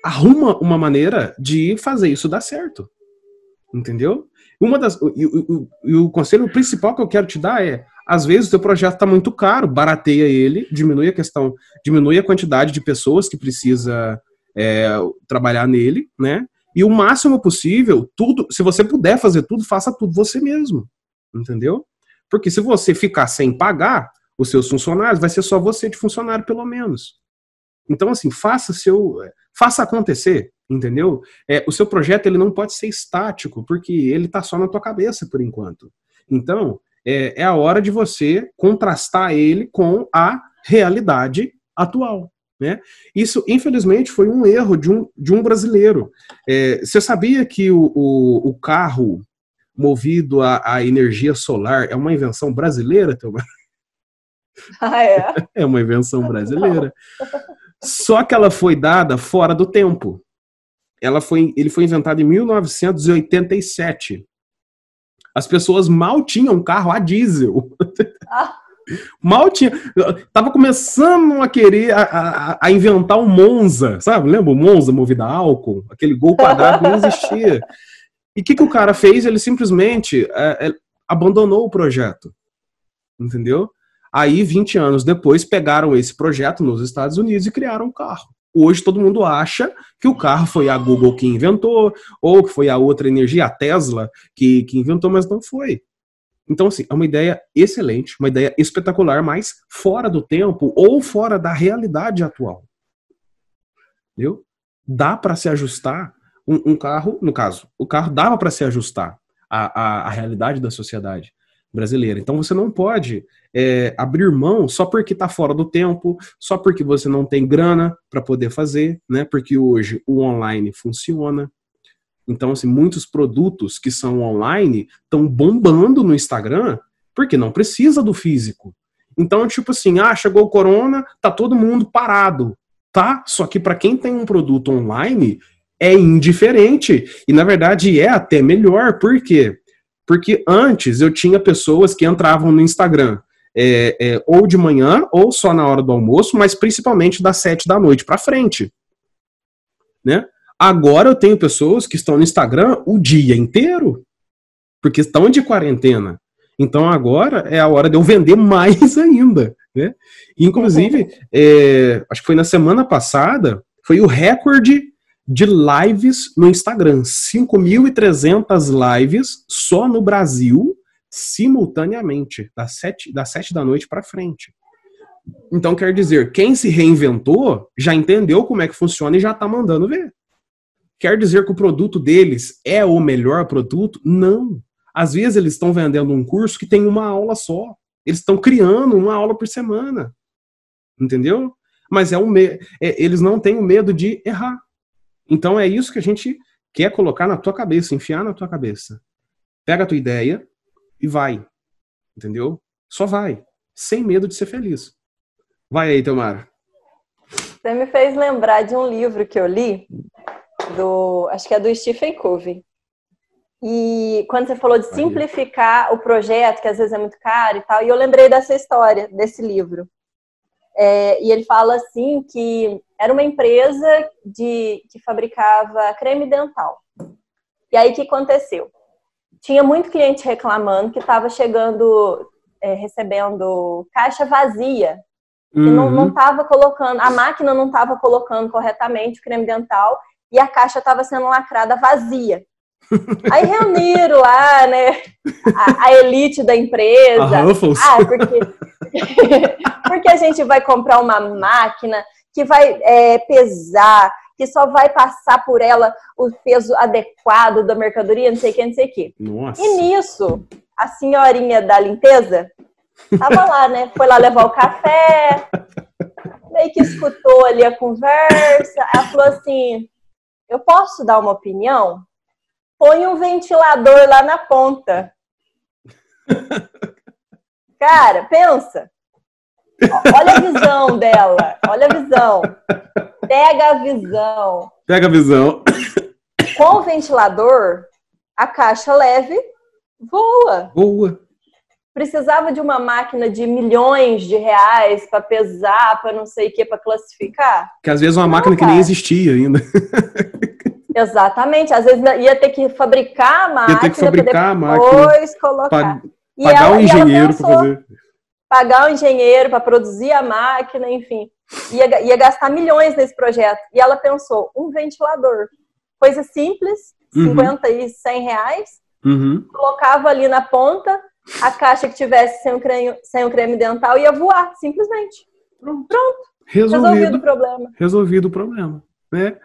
Speaker 2: arruma uma maneira de fazer isso dar certo. Entendeu? Uma das, e, o, o conselho principal que eu quero te dar é: às vezes o teu projeto está muito caro, barateia ele, diminui a questão, diminui a quantidade de pessoas que precisa é, trabalhar nele, né? E o máximo possível, tudo, se você puder fazer tudo, faça tudo você mesmo, entendeu? Porque se você ficar sem pagar os seus funcionários, vai ser só você de funcionário pelo menos. Então assim, faça seu, faça acontecer, entendeu? É, o seu projeto ele não pode ser estático, porque ele está só na tua cabeça por enquanto. Então, é, é a hora de você contrastar ele com a realidade atual. Né? Isso, infelizmente, foi um erro de um, de um brasileiro. É, você sabia que o, o, o carro movido a, a, energia solar é uma invenção brasileira, Thelma?
Speaker 1: Ah, é?
Speaker 2: É uma invenção brasileira. Só que ela foi dada fora do tempo ela foi, ele foi inventado em 1987. As pessoas mal tinham carro a diesel. Ah. Mal tinha. Tava começando a querer a, a, a, inventar o Monza, sabe? Lembra o Monza movido a álcool? Aquele gol quadrado não existia. E o que, que o cara fez? Ele simplesmente é, é, abandonou o projeto. Entendeu? Aí, 20 anos depois, pegaram esse projeto nos Estados Unidos e criaram um carro. Hoje todo mundo acha que o carro foi a Google que inventou, ou que foi a outra energia, a Tesla, que, que inventou, mas não foi. Então, assim, é uma ideia excelente, uma ideia espetacular, mas fora do tempo ou fora da realidade atual. Entendeu? Dá para se ajustar um, um, carro, no caso, o carro dava para se ajustar à, à, à realidade da sociedade brasileira. Então você não pode é, abrir mão só porque está fora do tempo, só porque você não tem grana para poder fazer, né? Porque hoje o online funciona. Então, assim, muitos produtos que são online estão bombando no Instagram porque não precisa do físico. Então, tipo assim, ah, chegou o corona, tá todo mundo parado, tá? Só que para quem tem um produto online é indiferente e na verdade é até melhor, por quê? Porque antes eu tinha pessoas que entravam no Instagram é, é, ou de manhã ou só na hora do almoço, mas principalmente das sete da noite para frente. Né? Agora eu tenho pessoas que estão no Instagram o dia inteiro, porque estão de quarentena. Então agora é a hora de eu vender mais ainda. Né? Inclusive, é, acho que foi na semana passada, foi o recorde de lives no Instagram. 5.300 lives só no Brasil, simultaneamente, das 7 das sete da noite para frente. Então, quer dizer, quem se reinventou já entendeu como é que funciona e já está mandando ver. Quer dizer que o produto deles é o melhor produto? Não. Às vezes eles estão vendendo um curso que tem uma aula só. Eles estão criando uma aula por semana. Entendeu? Mas é um me... É, eles não têm o medo de errar. Então é isso que a gente quer colocar na tua cabeça, enfiar na tua cabeça. Pega a tua ideia e vai. Entendeu? Só vai. Sem medo de ser feliz. Vai aí, Tomara.
Speaker 1: Você me fez lembrar de um livro que eu li, do, acho que é do Stephen Covey. E quando você falou de simplificar o projeto, que às vezes é muito caro e tal, e eu lembrei dessa história, desse livro. É, e ele fala assim que era uma empresa de, que fabricava creme dental. E aí o que aconteceu? Tinha muito cliente reclamando que estava chegando, é, recebendo caixa vazia. Uhum. E não estava colocando, a máquina não estava colocando corretamente o creme dental e a caixa estava sendo lacrada vazia. Aí reuniram lá, né, a, a elite da empresa.
Speaker 2: A
Speaker 1: ah, porque, porque a gente vai comprar uma máquina que vai é, pesar, que só vai passar por ela o peso adequado da mercadoria, não sei o que, não sei o que.
Speaker 2: Nossa.
Speaker 1: E nisso, a senhorinha da limpeza tava lá, né? Foi lá levar o café, meio que escutou ali a conversa. Ela falou assim: Eu posso dar uma opinião? põe um ventilador lá na ponta. Cara, pensa. Olha a visão dela. Olha a visão. Pega a visão.
Speaker 2: Pega a visão.
Speaker 1: Com o ventilador, a caixa leve voa.
Speaker 2: Voa.
Speaker 1: Precisava de uma máquina de milhões de reais para pesar, para não sei o que, para classificar?
Speaker 2: Que às vezes uma não, máquina cara. que nem existia ainda.
Speaker 1: Exatamente. Às vezes ia ter que fabricar a máquina
Speaker 2: ia ter que fabricar
Speaker 1: para depois colocar.
Speaker 2: Pa e pagar ela, um engenheiro para fazer.
Speaker 1: Pagar um engenheiro para produzir a máquina, enfim. Ia, ia gastar milhões nesse projeto. E ela pensou, um ventilador. Coisa simples, uhum. 50 e 100 reais.
Speaker 2: Uhum.
Speaker 1: Colocava ali na ponta, a caixa que tivesse sem o creme, sem o creme dental ia voar, simplesmente. Pronto. Pronto.
Speaker 2: Resolvido,
Speaker 1: Resolvido o problema.
Speaker 2: Resolvido o problema. Né?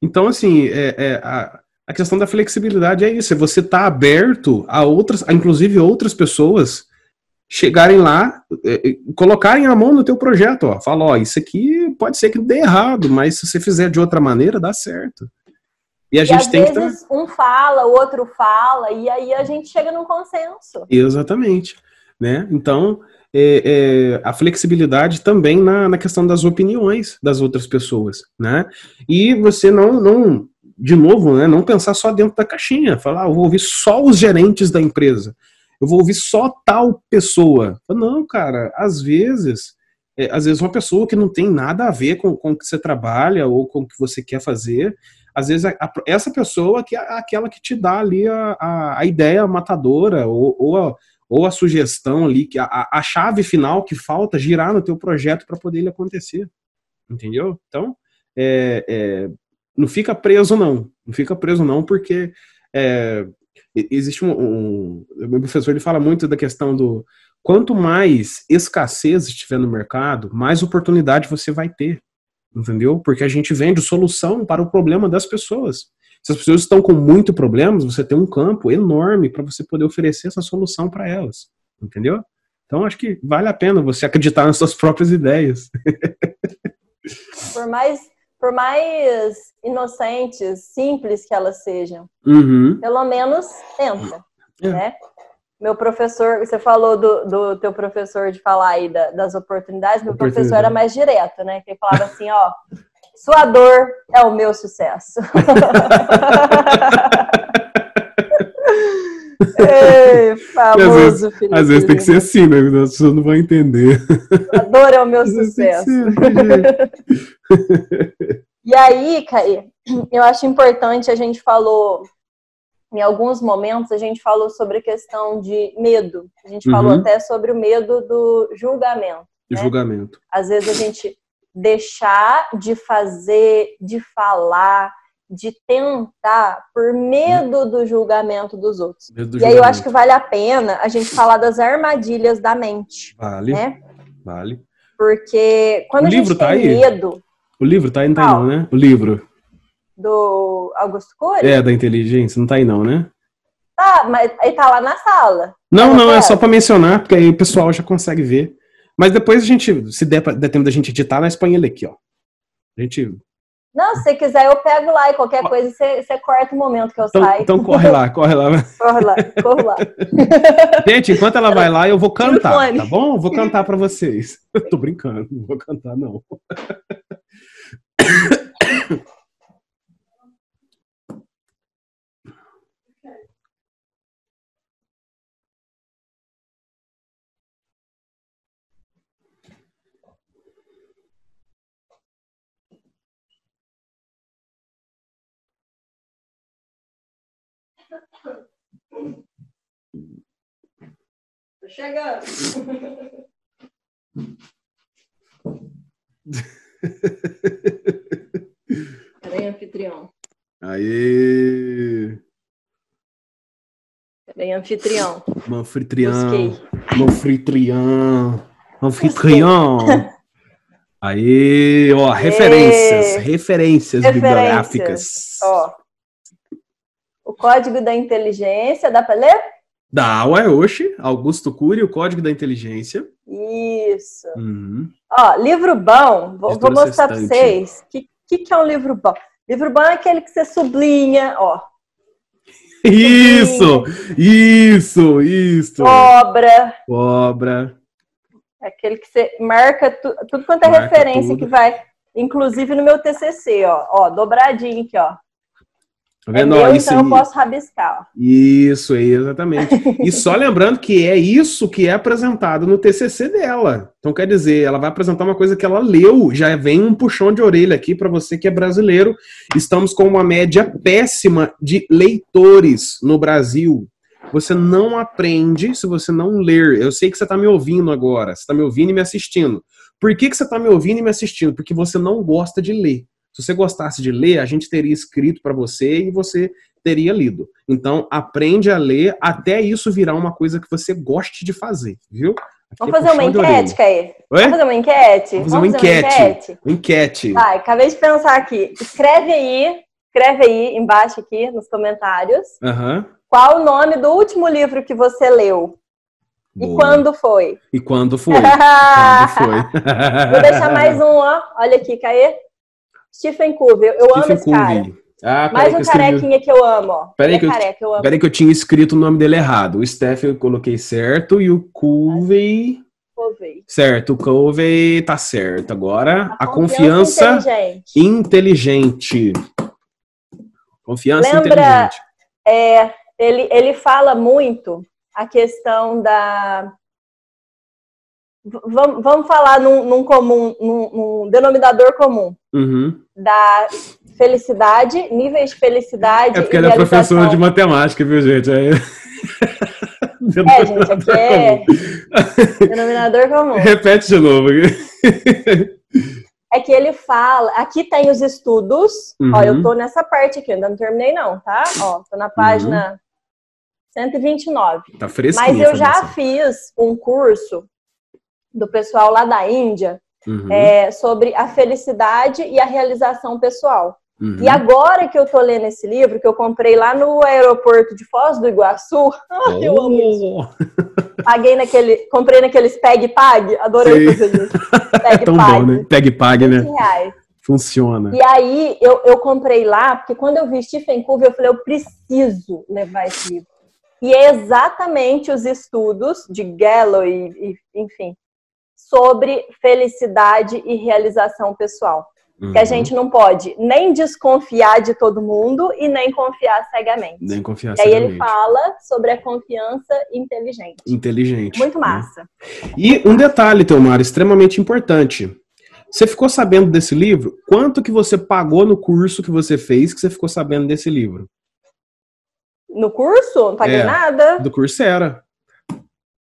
Speaker 2: Então, assim, é, é, a, a questão da flexibilidade é isso, é você estar tá aberto a outras, a, inclusive outras pessoas chegarem lá, é, é, colocarem a mão no teu projeto, ó, fala, ó, isso aqui pode ser que dê errado, mas se você fizer de outra maneira, dá certo.
Speaker 1: E a e gente às tem vezes que tá... um fala, o outro fala, e aí a gente chega num consenso.
Speaker 2: Exatamente, né? Então, é, é, a flexibilidade também na, na questão das opiniões das outras pessoas, né? E você não, não de novo, né, não pensar só dentro da caixinha, falar, ah, eu vou ouvir só os gerentes da empresa, eu vou ouvir só tal pessoa. Não, cara, às vezes, é, às vezes uma pessoa que não tem nada a ver com, com o que você trabalha ou com o que você quer fazer, às vezes a, a, essa pessoa que é aquela que te dá ali a, a, a ideia matadora ou, ou a, ou a sugestão ali, que a, a chave final que falta girar no teu projeto para poder ele acontecer. Entendeu? Então, é, é, não fica preso não. Não fica preso não, porque é, existe um, um, O meu professor ele fala muito da questão do quanto mais escassez estiver no mercado, mais oportunidade você vai ter. Entendeu? Porque a gente vende solução para o problema das pessoas. Se as pessoas estão com muito problemas, você tem um campo enorme para você poder oferecer essa solução para elas. Entendeu? Então acho que vale a pena você acreditar nas suas próprias ideias.
Speaker 1: Por mais, por mais inocentes, simples que elas sejam,
Speaker 2: uhum.
Speaker 1: pelo menos tenta, é. né? Meu professor, você falou do, do teu professor de falar aí da, das oportunidades, meu professor era mais direto, né? Que ele falava assim, ó, sua dor é o meu sucesso. Ei, famoso
Speaker 2: às vezes. Às vezes tem que ser assim, né? As pessoas não vão entender.
Speaker 1: A dor é o meu sucesso. e aí, Caí, eu acho importante, a gente falou, em alguns momentos, a gente falou sobre a questão de medo. A gente uhum. falou até sobre o medo do julgamento.
Speaker 2: Né? Julgamento.
Speaker 1: Às vezes a gente deixar de fazer, de falar, de tentar por medo do julgamento dos outros. Do e julgamento. aí eu acho que vale a pena a gente falar das armadilhas da mente.
Speaker 2: Vale.
Speaker 1: Né?
Speaker 2: Vale.
Speaker 1: Porque quando o a gente tá tem aí? medo.
Speaker 2: O livro tá aí, não tá aí não, né? O livro.
Speaker 1: Do Augusto Cury?
Speaker 2: É, da inteligência, não tá aí não, né?
Speaker 1: Tá, mas aí tá lá na sala.
Speaker 2: Não,
Speaker 1: Tá
Speaker 2: não, é só pra mencionar, porque aí o pessoal já consegue ver. Mas depois a gente, se der, pra- der tempo da gente editar, nós põe ele aqui, ó. A gente.
Speaker 1: Não, se você quiser, eu pego lá e qualquer coisa você, você corta o momento que eu
Speaker 2: Então,
Speaker 1: saio.
Speaker 2: então corre lá, corre lá.
Speaker 1: Corre lá, corre lá.
Speaker 2: Gente, enquanto ela vai lá, eu vou cantar, tá bom? Eu Vou cantar pra vocês. Tô brincando, não vou cantar, não.
Speaker 1: Tô chegando. Peraí, anfitrião.
Speaker 2: Aê!
Speaker 1: Peraí, anfitrião.
Speaker 2: Manfritrião.
Speaker 1: Busquei.
Speaker 2: Manfritrião. Manfritrião. Aê, ó, referências, referências,
Speaker 1: Referências.
Speaker 2: bibliográficas.
Speaker 1: Ó. O código da inteligência, dá pra ler?
Speaker 2: Da ué, oxe, Augusto Cury, o Código da Inteligência.
Speaker 1: Isso.
Speaker 2: Uhum.
Speaker 1: Ó, livro bom, vou, vou mostrar pra
Speaker 2: Sextante.
Speaker 1: vocês. Que, que, que é um livro bom? Livro bom é aquele que você sublinha, ó.
Speaker 2: Isso, isso, isso.
Speaker 1: Obra,
Speaker 2: Obra.
Speaker 1: é aquele que você marca tu- tudo quanto é
Speaker 2: Marca
Speaker 1: referência
Speaker 2: tudo.
Speaker 1: que vai, inclusive no meu TCC, ó. Ó, dobradinho aqui, ó.
Speaker 2: Tá
Speaker 1: É
Speaker 2: vendo?
Speaker 1: meu,
Speaker 2: Ó, isso
Speaker 1: então eu posso rabiscar.
Speaker 2: Isso, exatamente. E só lembrando que é isso que é apresentado no TCC dela. Então, quer dizer, ela vai apresentar uma coisa que ela leu. Já vem um puxão de orelha aqui para você que é brasileiro. Estamos com uma média péssima de leitores no Brasil. Você não aprende se você não ler. Eu sei que você está me ouvindo agora. Você está me ouvindo e me assistindo. Por que, que você está me ouvindo e me assistindo? Porque você não gosta de ler. Se você gostasse de ler, a gente teria escrito para você e você teria lido. Então, aprende a ler até isso virar uma coisa que você goste de fazer, viu? Aqui
Speaker 1: Vamos
Speaker 2: é
Speaker 1: fazer uma enquete, Caê?
Speaker 2: Oi?
Speaker 1: Vamos fazer uma enquete?
Speaker 2: Vamos fazer uma enquete.
Speaker 1: enquete?
Speaker 2: Enquete.
Speaker 1: Vai, acabei de pensar aqui. Escreve aí, escreve aí embaixo aqui nos comentários. Qual o nome do último livro que você leu? E
Speaker 2: Boa.
Speaker 1: quando foi?
Speaker 2: E quando foi? quando foi?
Speaker 1: Vou deixar mais um, ó. Olha aqui, Caê. Stephen Covey. Eu amo
Speaker 2: Stephen
Speaker 1: esse cara.
Speaker 2: Ah,
Speaker 1: Mais um carequinha que eu amo, ó.
Speaker 2: Peraí
Speaker 1: Ele
Speaker 2: que
Speaker 1: é
Speaker 2: eu-
Speaker 1: careca, eu amo.
Speaker 2: Peraí que eu tinha escrito o nome dele errado. O Steph eu coloquei certo e o Covey...
Speaker 1: Covey.
Speaker 2: Certo, o Covey tá certo. Agora, a,
Speaker 1: confiança
Speaker 2: confiança
Speaker 1: inteligente.
Speaker 2: inteligente. Confiança
Speaker 1: Lembra-
Speaker 2: inteligente.
Speaker 1: É, ele, ele fala muito a questão da. Vamos, vamos falar num, num comum, num, num denominador comum
Speaker 2: Uhum.
Speaker 1: da felicidade, níveis de felicidade.
Speaker 2: É porque
Speaker 1: e
Speaker 2: ele é
Speaker 1: realização.
Speaker 2: professor de matemática, viu, gente? Aí...
Speaker 1: É, gente, aqui é denominador comum.
Speaker 2: Repete de novo.
Speaker 1: É que ele fala, aqui tem os estudos,
Speaker 2: Uhum.
Speaker 1: ó, eu tô nessa parte aqui, ainda não terminei não, tá? Ó, tô na página 129.
Speaker 2: Tá fresquinho.
Speaker 1: Mas eu já fiz um curso do pessoal lá da Índia
Speaker 2: Uhum,
Speaker 1: é, sobre a felicidade e a realização pessoal.
Speaker 2: uhum.
Speaker 1: E agora que eu tô lendo esse livro, que eu comprei lá no aeroporto de Foz do Iguaçu, ai, eu amo isso.
Speaker 2: Oh,
Speaker 1: Paguei naquele, comprei naqueles Peg Pag, adorei
Speaker 2: Sei.
Speaker 1: fazer isso. Peg
Speaker 2: tão
Speaker 1: Pag.
Speaker 2: bom, né? Pegue pague, né?
Speaker 1: 20 reais.
Speaker 2: Funciona.
Speaker 1: E aí eu, eu comprei lá, porque quando eu vi Stephen Covey, eu falei, eu preciso levar esse livro. E é exatamente os estudos de Gallo e, e, enfim, sobre felicidade e realização pessoal. Que a
Speaker 2: Uhum.
Speaker 1: gente não pode nem desconfiar de todo mundo e nem confiar cegamente.
Speaker 2: Nem confiar
Speaker 1: E aí ele
Speaker 2: cegamente.
Speaker 1: fala sobre a confiança inteligente.
Speaker 2: Inteligente.
Speaker 1: Muito
Speaker 2: né?
Speaker 1: massa.
Speaker 2: E um detalhe, Teomar, extremamente importante. Você ficou sabendo desse livro? Quanto que você pagou no curso que você fez que você ficou sabendo desse livro?
Speaker 1: No curso, não paguei
Speaker 2: É.
Speaker 1: nada.
Speaker 2: Do Coursera.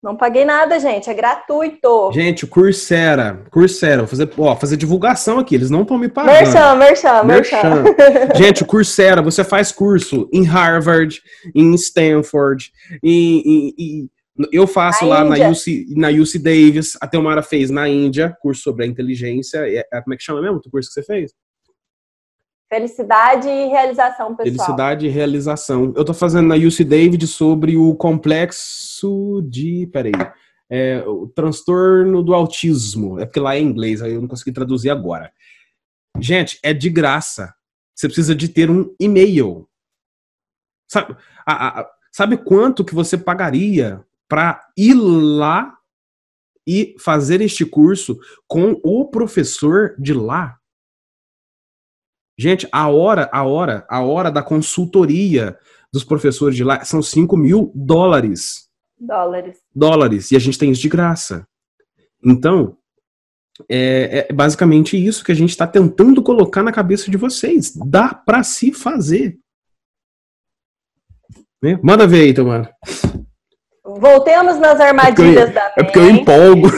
Speaker 1: Não paguei nada, gente. É gratuito.
Speaker 2: Gente, o Coursera. Coursera. Vou fazer, ó, fazer divulgação aqui. Eles não estão me pagando.
Speaker 1: Merchan, merchan, merchan.
Speaker 2: Merchan. Gente, o Coursera, você faz curso em Harvard, em Stanford, em, em- em- eu faço
Speaker 1: Na
Speaker 2: lá na. UC, na UC Davis, a Teomara fez na Índia, curso sobre a inteligência, é- é- como é que chama mesmo o curso que você fez?
Speaker 1: Felicidade e realização pessoal.
Speaker 2: Felicidade e realização. Eu tô fazendo na UC David sobre o complexo de. Peraí. É, o transtorno do autismo. É porque lá é em inglês, aí eu não consegui traduzir agora. Gente, é de graça. Você precisa de ter um e-mail. Sabe, a, a, sabe quanto que você pagaria para ir lá e fazer este curso com o professor de lá? Gente, a hora, a hora, a hora da consultoria dos professores de lá são 5 mil dólares.
Speaker 1: Dólares.
Speaker 2: Dólares. E a gente tem isso de graça. Então, é, é basicamente isso que a gente está tentando colocar na cabeça de vocês. Dá para se fazer. Né? Manda ver aí, Tomara.
Speaker 1: Voltemos nas armadilhas
Speaker 2: é
Speaker 1: da mente.
Speaker 2: É porque eu empolgo.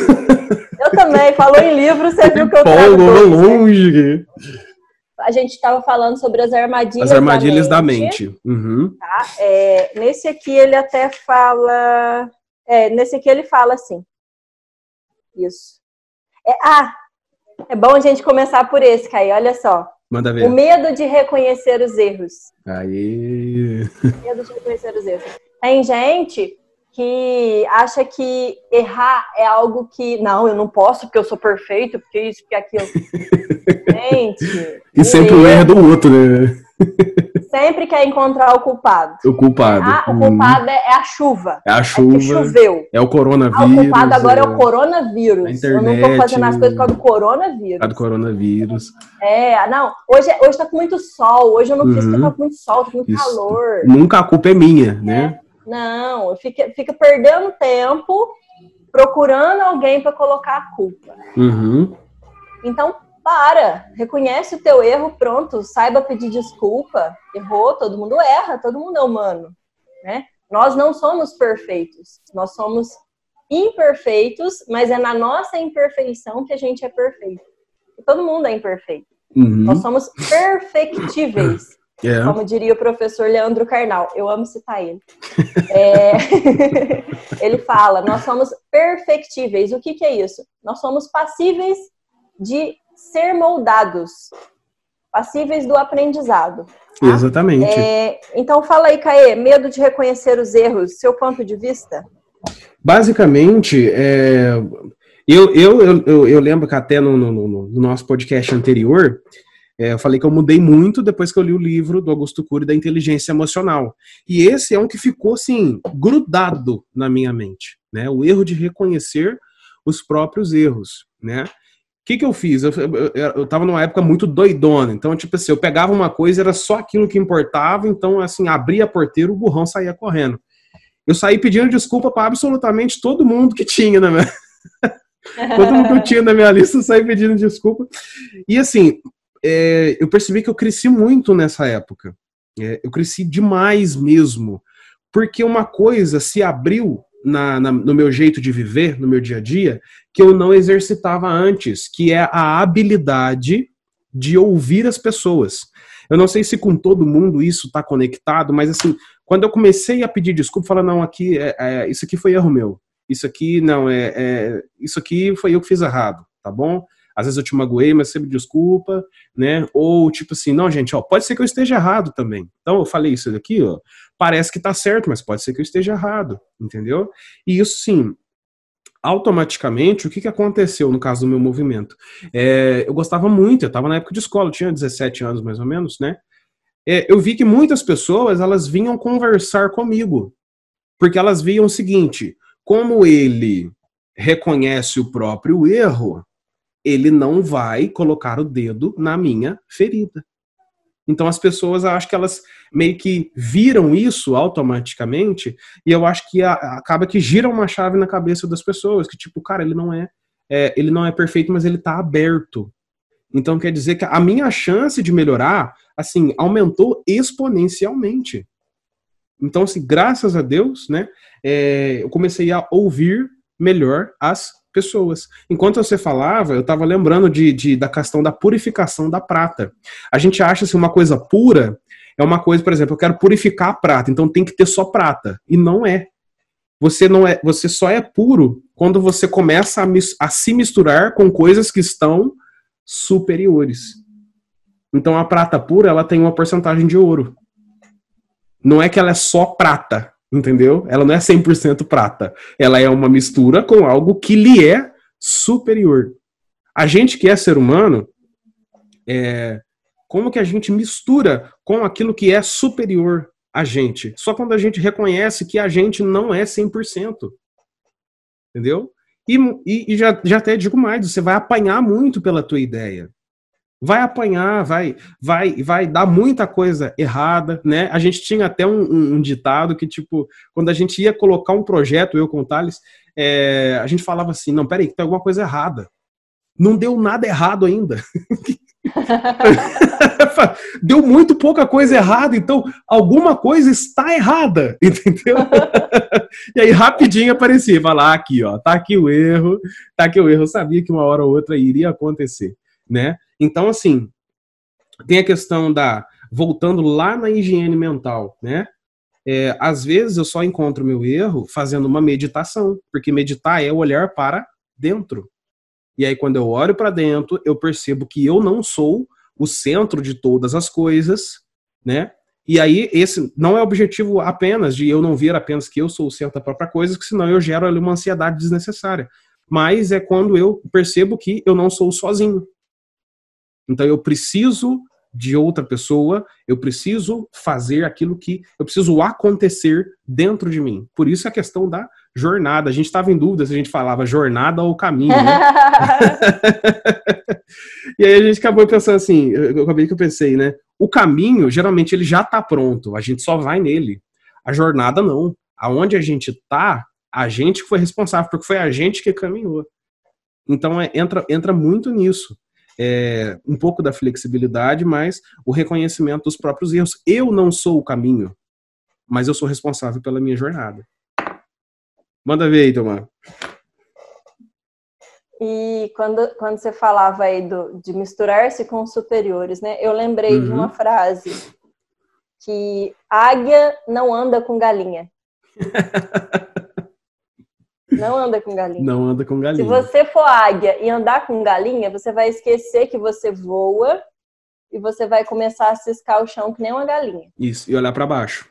Speaker 1: Eu também. Falou em livro, você viu que eu
Speaker 2: empolgo
Speaker 1: trago
Speaker 2: longe.
Speaker 1: Né? A gente estava falando sobre as armadilhas.
Speaker 2: As armadilhas da mente. Da mente. Uhum.
Speaker 1: Tá? É, nesse aqui ele até fala. É, nesse aqui ele fala assim. Isso. É, ah, é bom a gente começar por esse, Caio. Olha só.
Speaker 2: Manda ver.
Speaker 1: O medo de reconhecer os erros.
Speaker 2: Aí.
Speaker 1: Medo de reconhecer os erros. Tem gente que acha que errar é algo que não, eu não posso porque eu sou perfeito, porque isso, porque aquilo. Gente.
Speaker 2: E sempre o erro do outro, né?
Speaker 1: Sempre quer encontrar o culpado.
Speaker 2: O culpado.
Speaker 1: Ah, o culpado é a chuva.
Speaker 2: É a chuva. É
Speaker 1: choveu.
Speaker 2: É o coronavírus.
Speaker 1: Ah, o culpado agora é, é o coronavírus.
Speaker 2: A internet,
Speaker 1: eu não tô fazendo as coisas por causa do coronavírus.
Speaker 2: Causa do coronavírus.
Speaker 1: É, não. Hoje, hoje tá com muito sol. Hoje eu não fiz uhum. porque tá com muito sol, tá com muito Isso. calor.
Speaker 2: Nunca a culpa é minha, né?
Speaker 1: Não, fica, fica perdendo tempo procurando alguém para colocar a culpa.
Speaker 2: Uhum.
Speaker 1: Então, para, reconhece o teu erro, pronto, saiba pedir desculpa. Errou, todo mundo erra, todo mundo é humano, né? Nós não somos perfeitos, nós somos imperfeitos, mas é na nossa imperfeição que a gente é perfeito. Todo mundo é imperfeito.
Speaker 2: Uhum.
Speaker 1: Nós somos perfectíveis.
Speaker 2: Yeah.
Speaker 1: Como diria o professor Leandro Carnal, eu amo citar ele. É... ele fala: nós somos perfectíveis. O que, que é isso? Nós somos passíveis de ser moldados, passíveis do aprendizado.
Speaker 2: Tá? Exatamente.
Speaker 1: É... então fala aí, Caê, medo de reconhecer os erros, seu ponto de vista?
Speaker 2: Basicamente, é... eu, eu, eu, eu, lembro que até no, no, no nosso podcast anterior, é, eu falei que eu mudei muito depois que eu li o livro do Augusto Cury da inteligência emocional. E esse é um que ficou assim grudado na minha mente, né? O erro de reconhecer os próprios erros, né? O que, que eu fiz? Eu, tava numa época muito doidona, então, tipo assim, eu pegava uma coisa, era só aquilo que importava, então, assim, abria a porteira, o burrão saía correndo. Eu saí pedindo desculpa para absolutamente todo mundo que tinha minha... todo mundo que eu tinha na minha lista, eu saí pedindo desculpa. E, assim, é, eu percebi que eu cresci muito nessa época. É, eu cresci demais mesmo. Porque uma coisa se abriu na, na, no meu jeito de viver, no meu dia a dia, que eu não exercitava antes, que é a habilidade de ouvir as pessoas. Eu não sei se com todo mundo isso está conectado, mas assim, quando eu comecei a pedir desculpa, falar não, aqui é, é, isso aqui foi erro meu, isso aqui não é, é, isso aqui foi eu que fiz errado, tá bom? Às vezes eu te magoei, mas sempre desculpa, né? Ou tipo assim, não, gente, ó, pode ser que eu esteja errado também. Então eu falei isso daqui, ó, parece que tá certo, mas pode ser que eu esteja errado, entendeu? E isso sim, automaticamente, o que, que aconteceu no caso do meu movimento? É, eu gostava muito, eu estava na época de escola, tinha 17 anos mais ou menos, né? É, eu vi que muitas pessoas, elas vinham conversar comigo, porque elas viam o seguinte, como ele reconhece o próprio erro, ele não vai colocar o dedo na minha ferida. Então as pessoas, acho que elas meio que viram isso automaticamente e eu acho que a, acaba que gira uma chave na cabeça das pessoas que tipo, cara, ele não é, é ele não é perfeito, mas ele está aberto. Então quer dizer que a minha chance de melhorar, assim, aumentou exponencialmente. Então, assim, graças a Deus, né, é, eu comecei a ouvir melhor as pessoas. Enquanto você falava, eu estava lembrando de, de, da questão da purificação da prata. A gente acha assim, uma coisa pura é uma coisa, por exemplo, eu quero purificar a prata, então tem que ter só prata. E não é. Você não é, você só é puro quando você começa a, a se misturar com coisas que estão superiores. Então a prata pura, ela tem uma porcentagem de ouro. Não é que ela é só prata, entendeu? Ela não é 100% prata. Ela é uma mistura com algo que lhe é superior. A gente que é ser humano, é, como que a gente mistura com aquilo que é superior a gente? Só quando a gente reconhece que a gente não é 100%. Entendeu? E, e, já, já até digo mais, você vai apanhar muito pela tua ideia vai apanhar, vai, vai, vai dar muita coisa errada, né? A gente tinha até um, um, um ditado que, tipo, quando a gente ia colocar um projeto, eu com o Thales, é, a gente falava assim, não, peraí, tem alguma coisa errada. Não deu nada errado ainda. deu muito pouca coisa errada, então alguma coisa está errada, entendeu? e aí rapidinho aparecia, falar ah, aqui, ó, tá aqui o erro, tá aqui o erro, eu sabia que uma hora ou outra iria acontecer, né? Então, assim, tem a questão da. Voltando lá na higiene mental, né? É, às vezes eu só encontro meu erro fazendo uma meditação, porque meditar é olhar para dentro. E aí, quando eu olho para dentro, eu percebo que eu não sou o centro de todas as coisas, né? E aí, esse não é o objetivo apenas de eu não ver apenas que eu sou o centro da própria coisa, que senão eu gero ali uma ansiedade desnecessária. Mas é quando eu percebo que eu não sou sozinho. Então eu preciso de outra pessoa, eu preciso fazer aquilo que eu preciso acontecer dentro de mim. Por isso a questão da jornada. A gente estava em dúvida se a gente falava jornada ou caminho. Né? e aí a gente acabou pensando assim, eu acabei que eu pensei, né? O caminho, geralmente, ele já está pronto, a gente só vai nele. A jornada não. Aonde a gente está, a gente foi responsável, porque foi a gente que caminhou. Então é, entra, entra muito nisso é, um pouco da flexibilidade, mas o reconhecimento dos próprios erros. Eu não sou o caminho, mas eu sou responsável pela minha jornada. Manda ver aí, Tomar.
Speaker 1: E quando, quando você falava aí do, de misturar-se com os superiores, né? Eu lembrei uhum. de uma uhum. frase que águia não anda com galinha. Não anda com galinha.
Speaker 2: Não anda com galinha.
Speaker 1: Se você for águia e andar com galinha, você vai esquecer que você voa e você vai começar a ciscar o chão que nem uma galinha.
Speaker 2: Isso, e olhar para baixo.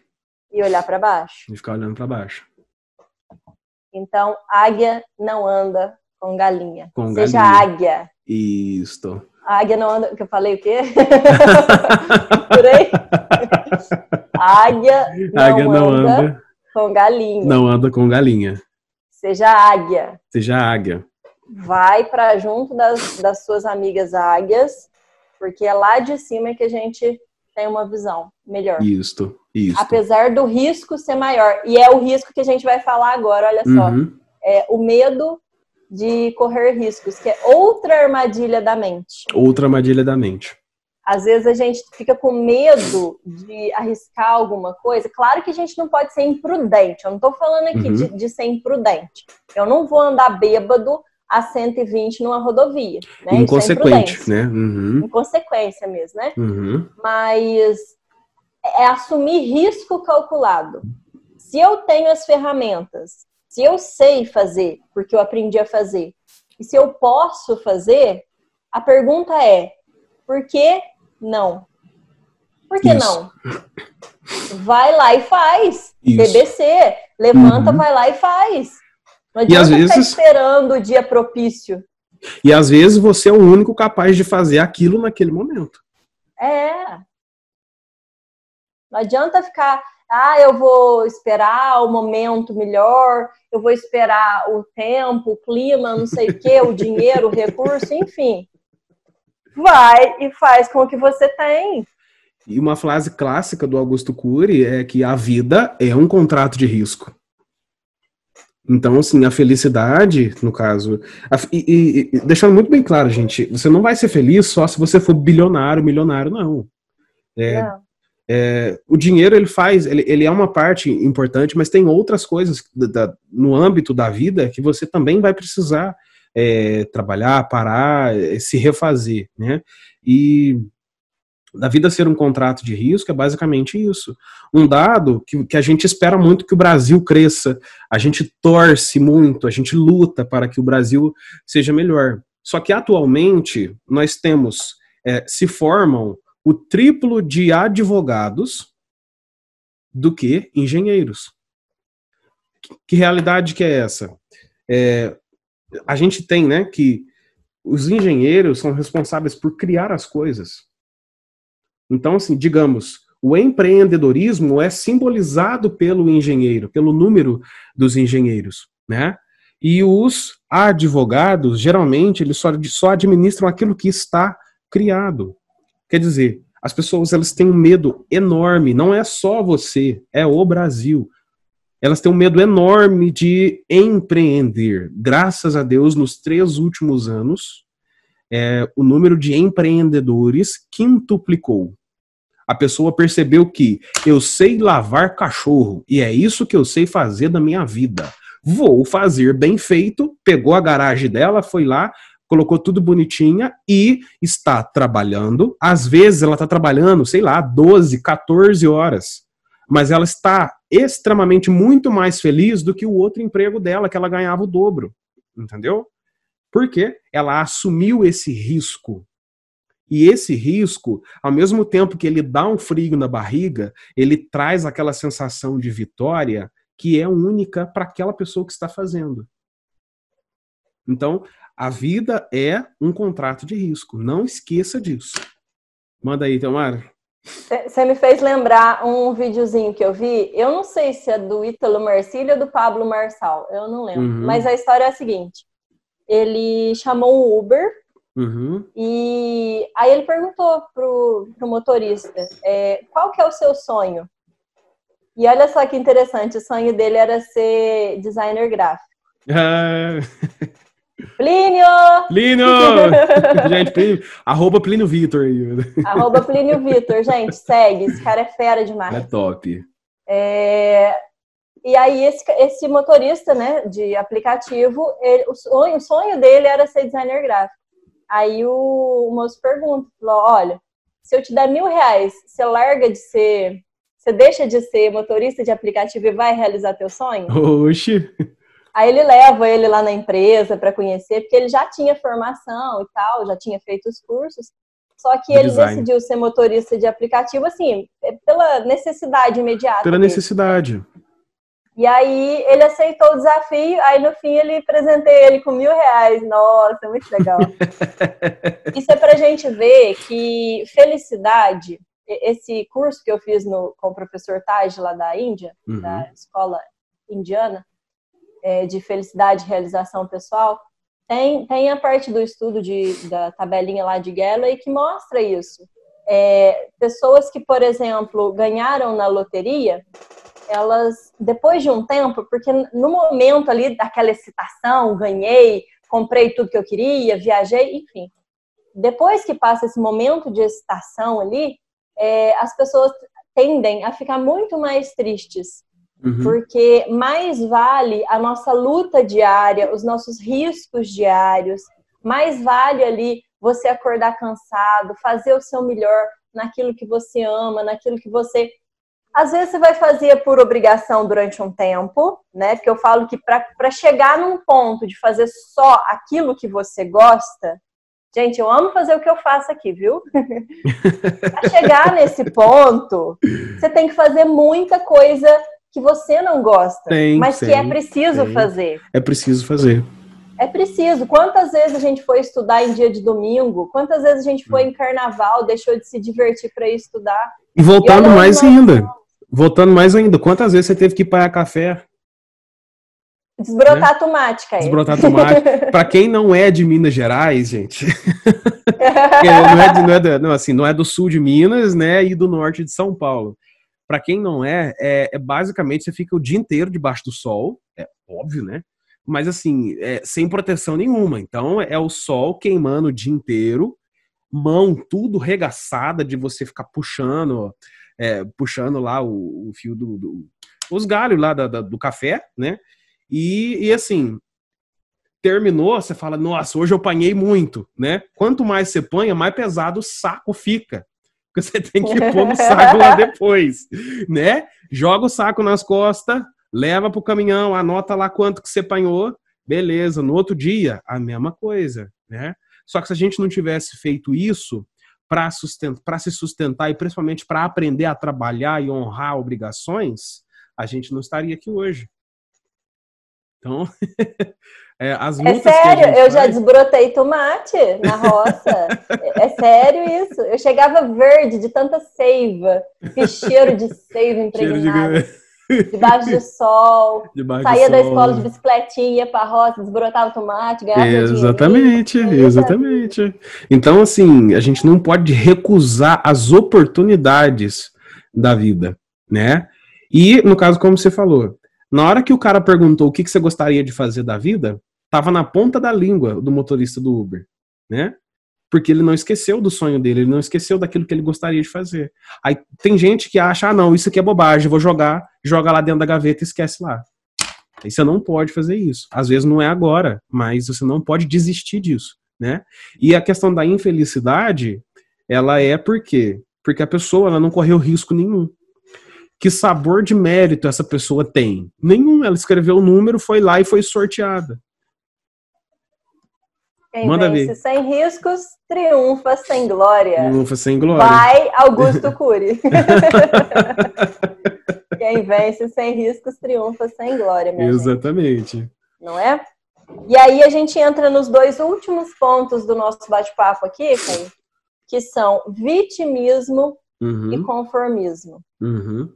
Speaker 1: E olhar para baixo.
Speaker 2: E ficar olhando para baixo.
Speaker 1: Então, águia não anda com galinha.
Speaker 2: Com
Speaker 1: Seja
Speaker 2: galinha.
Speaker 1: águia.
Speaker 2: Isso.
Speaker 1: A águia não anda. Que eu falei o quê? Por aí? águia não, águia não anda, anda com galinha.
Speaker 2: Não anda com galinha.
Speaker 1: Seja águia.
Speaker 2: Seja águia.
Speaker 1: Vai para junto das, das suas amigas águias, porque é lá de cima que a gente tem uma visão melhor.
Speaker 2: Isso, isso.
Speaker 1: Apesar do risco ser maior. E é o risco que a gente vai falar agora, olha só. Uhum. É o medo de correr riscos, que é outra armadilha da mente.
Speaker 2: Outra armadilha da mente.
Speaker 1: Às vezes a gente fica com medo de arriscar alguma coisa. Claro que a gente não pode ser imprudente. Eu não estou falando aqui uhum. de, de, ser imprudente. Eu não vou andar bêbado a 120 numa rodovia. Né?
Speaker 2: É Inconsequente, é né? Uhum.
Speaker 1: Inconsequência mesmo, né?
Speaker 2: Uhum.
Speaker 1: Mas é assumir risco calculado. Se eu tenho as ferramentas, se eu sei fazer, porque eu aprendi a fazer, e se eu posso fazer, a pergunta é: por que não. Por que Isso. não? Vai lá e faz. Isso. TBC. Levanta, uhum. vai lá e faz. Não adianta e às vezes... ficar esperando o dia propício.
Speaker 2: E às vezes você é o único capaz de fazer aquilo naquele momento.
Speaker 1: É. Não adianta ficar, ah, eu vou esperar o momento melhor, eu vou esperar o tempo, o clima, não sei o quê, o dinheiro, o recurso, enfim vai e faz com o que você tem.
Speaker 2: E uma frase clássica do Augusto Cury é que a vida é um contrato de risco. Então, assim, a felicidade, no caso. A, e, e, deixando muito bem claro, gente, você não vai ser feliz só se você for bilionário, milionário, não. É, não. É, o dinheiro, ele faz, ele, ele, é uma parte importante, mas tem outras coisas da, da, no âmbito da vida que você também vai precisar é, trabalhar, parar, é, se refazer, né? E da vida ser um contrato de risco é basicamente isso. Um dado que, que a gente espera muito que o Brasil cresça, a gente torce muito, a gente luta para que o Brasil seja melhor. Só que atualmente nós temos, é, se formam o triplo de advogados do que engenheiros. Que realidade que é essa? É, a gente tem, né, que os engenheiros são responsáveis por criar as coisas. Então, assim, digamos, o empreendedorismo é simbolizado pelo engenheiro, pelo número dos engenheiros, né? E os advogados, geralmente, eles só, só administram aquilo que está criado. Quer dizer, as pessoas elas têm um medo enorme, não é só você, é o Brasil. Elas têm um medo enorme de empreender. Graças a Deus, nos três últimos anos, é, o número de empreendedores quintuplicou. A pessoa percebeu que eu sei lavar cachorro e é isso que eu sei fazer da minha vida. Vou fazer bem feito. Pegou a garagem dela, foi lá, colocou tudo bonitinha e está trabalhando. Às vezes ela está trabalhando, sei lá, 12, 14 horas. Mas ela está extremamente muito mais feliz do que o outro emprego dela, que ela ganhava o dobro. Entendeu? Porque ela assumiu esse risco. E esse risco, ao mesmo tempo que ele dá um frio na barriga, ele traz aquela sensação de vitória que é única para aquela pessoa que está fazendo. Então, a vida é um contrato de risco. Não esqueça disso. Manda aí, Tamara.
Speaker 1: Você me fez lembrar um videozinho que eu vi. Eu não sei se é do Ítalo Marcílio ou do Pablo Marçal. Eu não lembro. Uhum. Mas a história é a seguinte. Ele chamou um Uber uhum. e aí ele perguntou pro, pro motorista é, qual que é o seu sonho? E olha só que interessante, o sonho dele era ser designer gráfico. Ah. Plínio!
Speaker 2: Plínio! gente, Plínio, arroba Plínio Vitor aí.
Speaker 1: Arroba Plínio Vitor, gente, segue, esse cara é fera demais.
Speaker 2: É top.
Speaker 1: É, e aí esse, esse motorista, né, de aplicativo, ele, o, sonho, o sonho dele era ser designer gráfico. Aí o, o moço pergunta, falou, olha, se eu te der mil reais, você larga de ser, você deixa de ser motorista de aplicativo e vai realizar teu sonho?
Speaker 2: Oxi!
Speaker 1: Aí ele leva ele lá na empresa para conhecer, porque ele já tinha formação e tal, já tinha feito os cursos. Só que ele Design. decidiu ser motorista de aplicativo, assim, é pela necessidade imediata.
Speaker 2: Pela dele. necessidade.
Speaker 1: E aí ele aceitou o desafio, aí no fim ele apresentei ele com mil reais. Nossa, muito legal. Isso é pra gente ver que felicidade, esse curso que eu fiz no, com o professor Taj lá da Índia, uhum. da escola indiana, é, de felicidade e realização pessoal, tem, tem a parte do estudo de, da tabelinha lá de Galley que mostra isso. É, pessoas que, por exemplo, ganharam na loteria, elas, depois de um tempo, porque no momento ali daquela excitação, ganhei, comprei tudo que eu queria, viajei, enfim. Depois que passa esse momento de excitação ali, é, as pessoas tendem a ficar muito mais tristes Uhum. Porque mais vale a nossa luta diária, os nossos riscos diários, mais vale ali você acordar cansado, fazer o seu melhor naquilo que você ama, naquilo que você. Às vezes você vai fazer por obrigação durante um tempo, né? Porque eu falo que para chegar num ponto de fazer só aquilo que você gosta, Gente, eu amo fazer o que eu faço aqui, viu? para chegar nesse ponto, você tem que fazer muita coisa que você não gosta, tem, mas tem, que é preciso tem. fazer.
Speaker 2: É preciso fazer.
Speaker 1: É preciso. Quantas vezes a gente foi estudar em dia de domingo? Quantas vezes a gente foi em carnaval, deixou de se divertir para ir estudar?
Speaker 2: E voltando e mais ainda. Voltando mais ainda. Quantas vezes você teve que para café?
Speaker 1: Desbrotar né? tomate, cara.
Speaker 2: Desbrotar tomate. para quem não é de Minas Gerais, gente. não, é de, não, é de, não, assim, não é do sul de Minas, né? E do norte de São Paulo. Para quem não é, é, é, basicamente você fica o dia inteiro debaixo do sol, é óbvio, né? Mas assim, é, sem proteção nenhuma. Então é o sol queimando o dia inteiro, mão tudo regaçada de você ficar puxando, é, puxando lá o, o fio do, do, os galhos lá da, da, do café, né? E, e assim, terminou, você fala, nossa, hoje eu apanhei muito, né? Quanto mais você panha, mais pesado o saco fica porque você tem que pôr no saco lá depois, né? Joga o saco nas costas, leva pro caminhão, anota lá quanto que você apanhou, beleza. No outro dia, a mesma coisa, né? Só que se a gente não tivesse feito isso, para sustentar, se sustentar e principalmente para aprender a trabalhar e honrar obrigações, a gente não estaria aqui hoje. Então,
Speaker 1: é, as É sério, eu faz... já desbrotei tomate na roça. é sério isso. Eu chegava verde de tanta seiva, que cheiro de seiva impregnado. De... Debaixo do sol, Debaixo saía da escola de bicicletinha para a roça, desbrotava tomate, ganhava
Speaker 2: Exatamente, exatamente. Então, assim, a gente não pode recusar as oportunidades da vida, né? E, no caso, como você falou, na hora que o cara perguntou o que, que você gostaria de fazer da vida, tava na ponta da língua do motorista do Uber, né? Porque ele não esqueceu do sonho dele, ele não esqueceu daquilo que ele gostaria de fazer. Aí tem gente que acha, ah, não, isso aqui é bobagem, vou jogar, joga lá dentro da gaveta e esquece lá. Aí você não pode fazer isso. Às vezes não é agora, mas você não pode desistir disso, né? E a questão da infelicidade, ela é por quê? Porque a pessoa ela não correu risco nenhum. Que sabor de mérito essa pessoa tem? Nenhum. Ela escreveu o número, foi lá e foi sorteada.
Speaker 1: Quem Manda vence ver. sem riscos, triunfa sem glória.
Speaker 2: Triunfa sem glória.
Speaker 1: Vai, Augusto Cury. Quem vence sem riscos, triunfa sem glória.
Speaker 2: Exatamente.
Speaker 1: Gente. Não é? E aí a gente entra nos dois últimos pontos do nosso bate-papo aqui, que são vitimismo uhum. e conformismo. Uhum.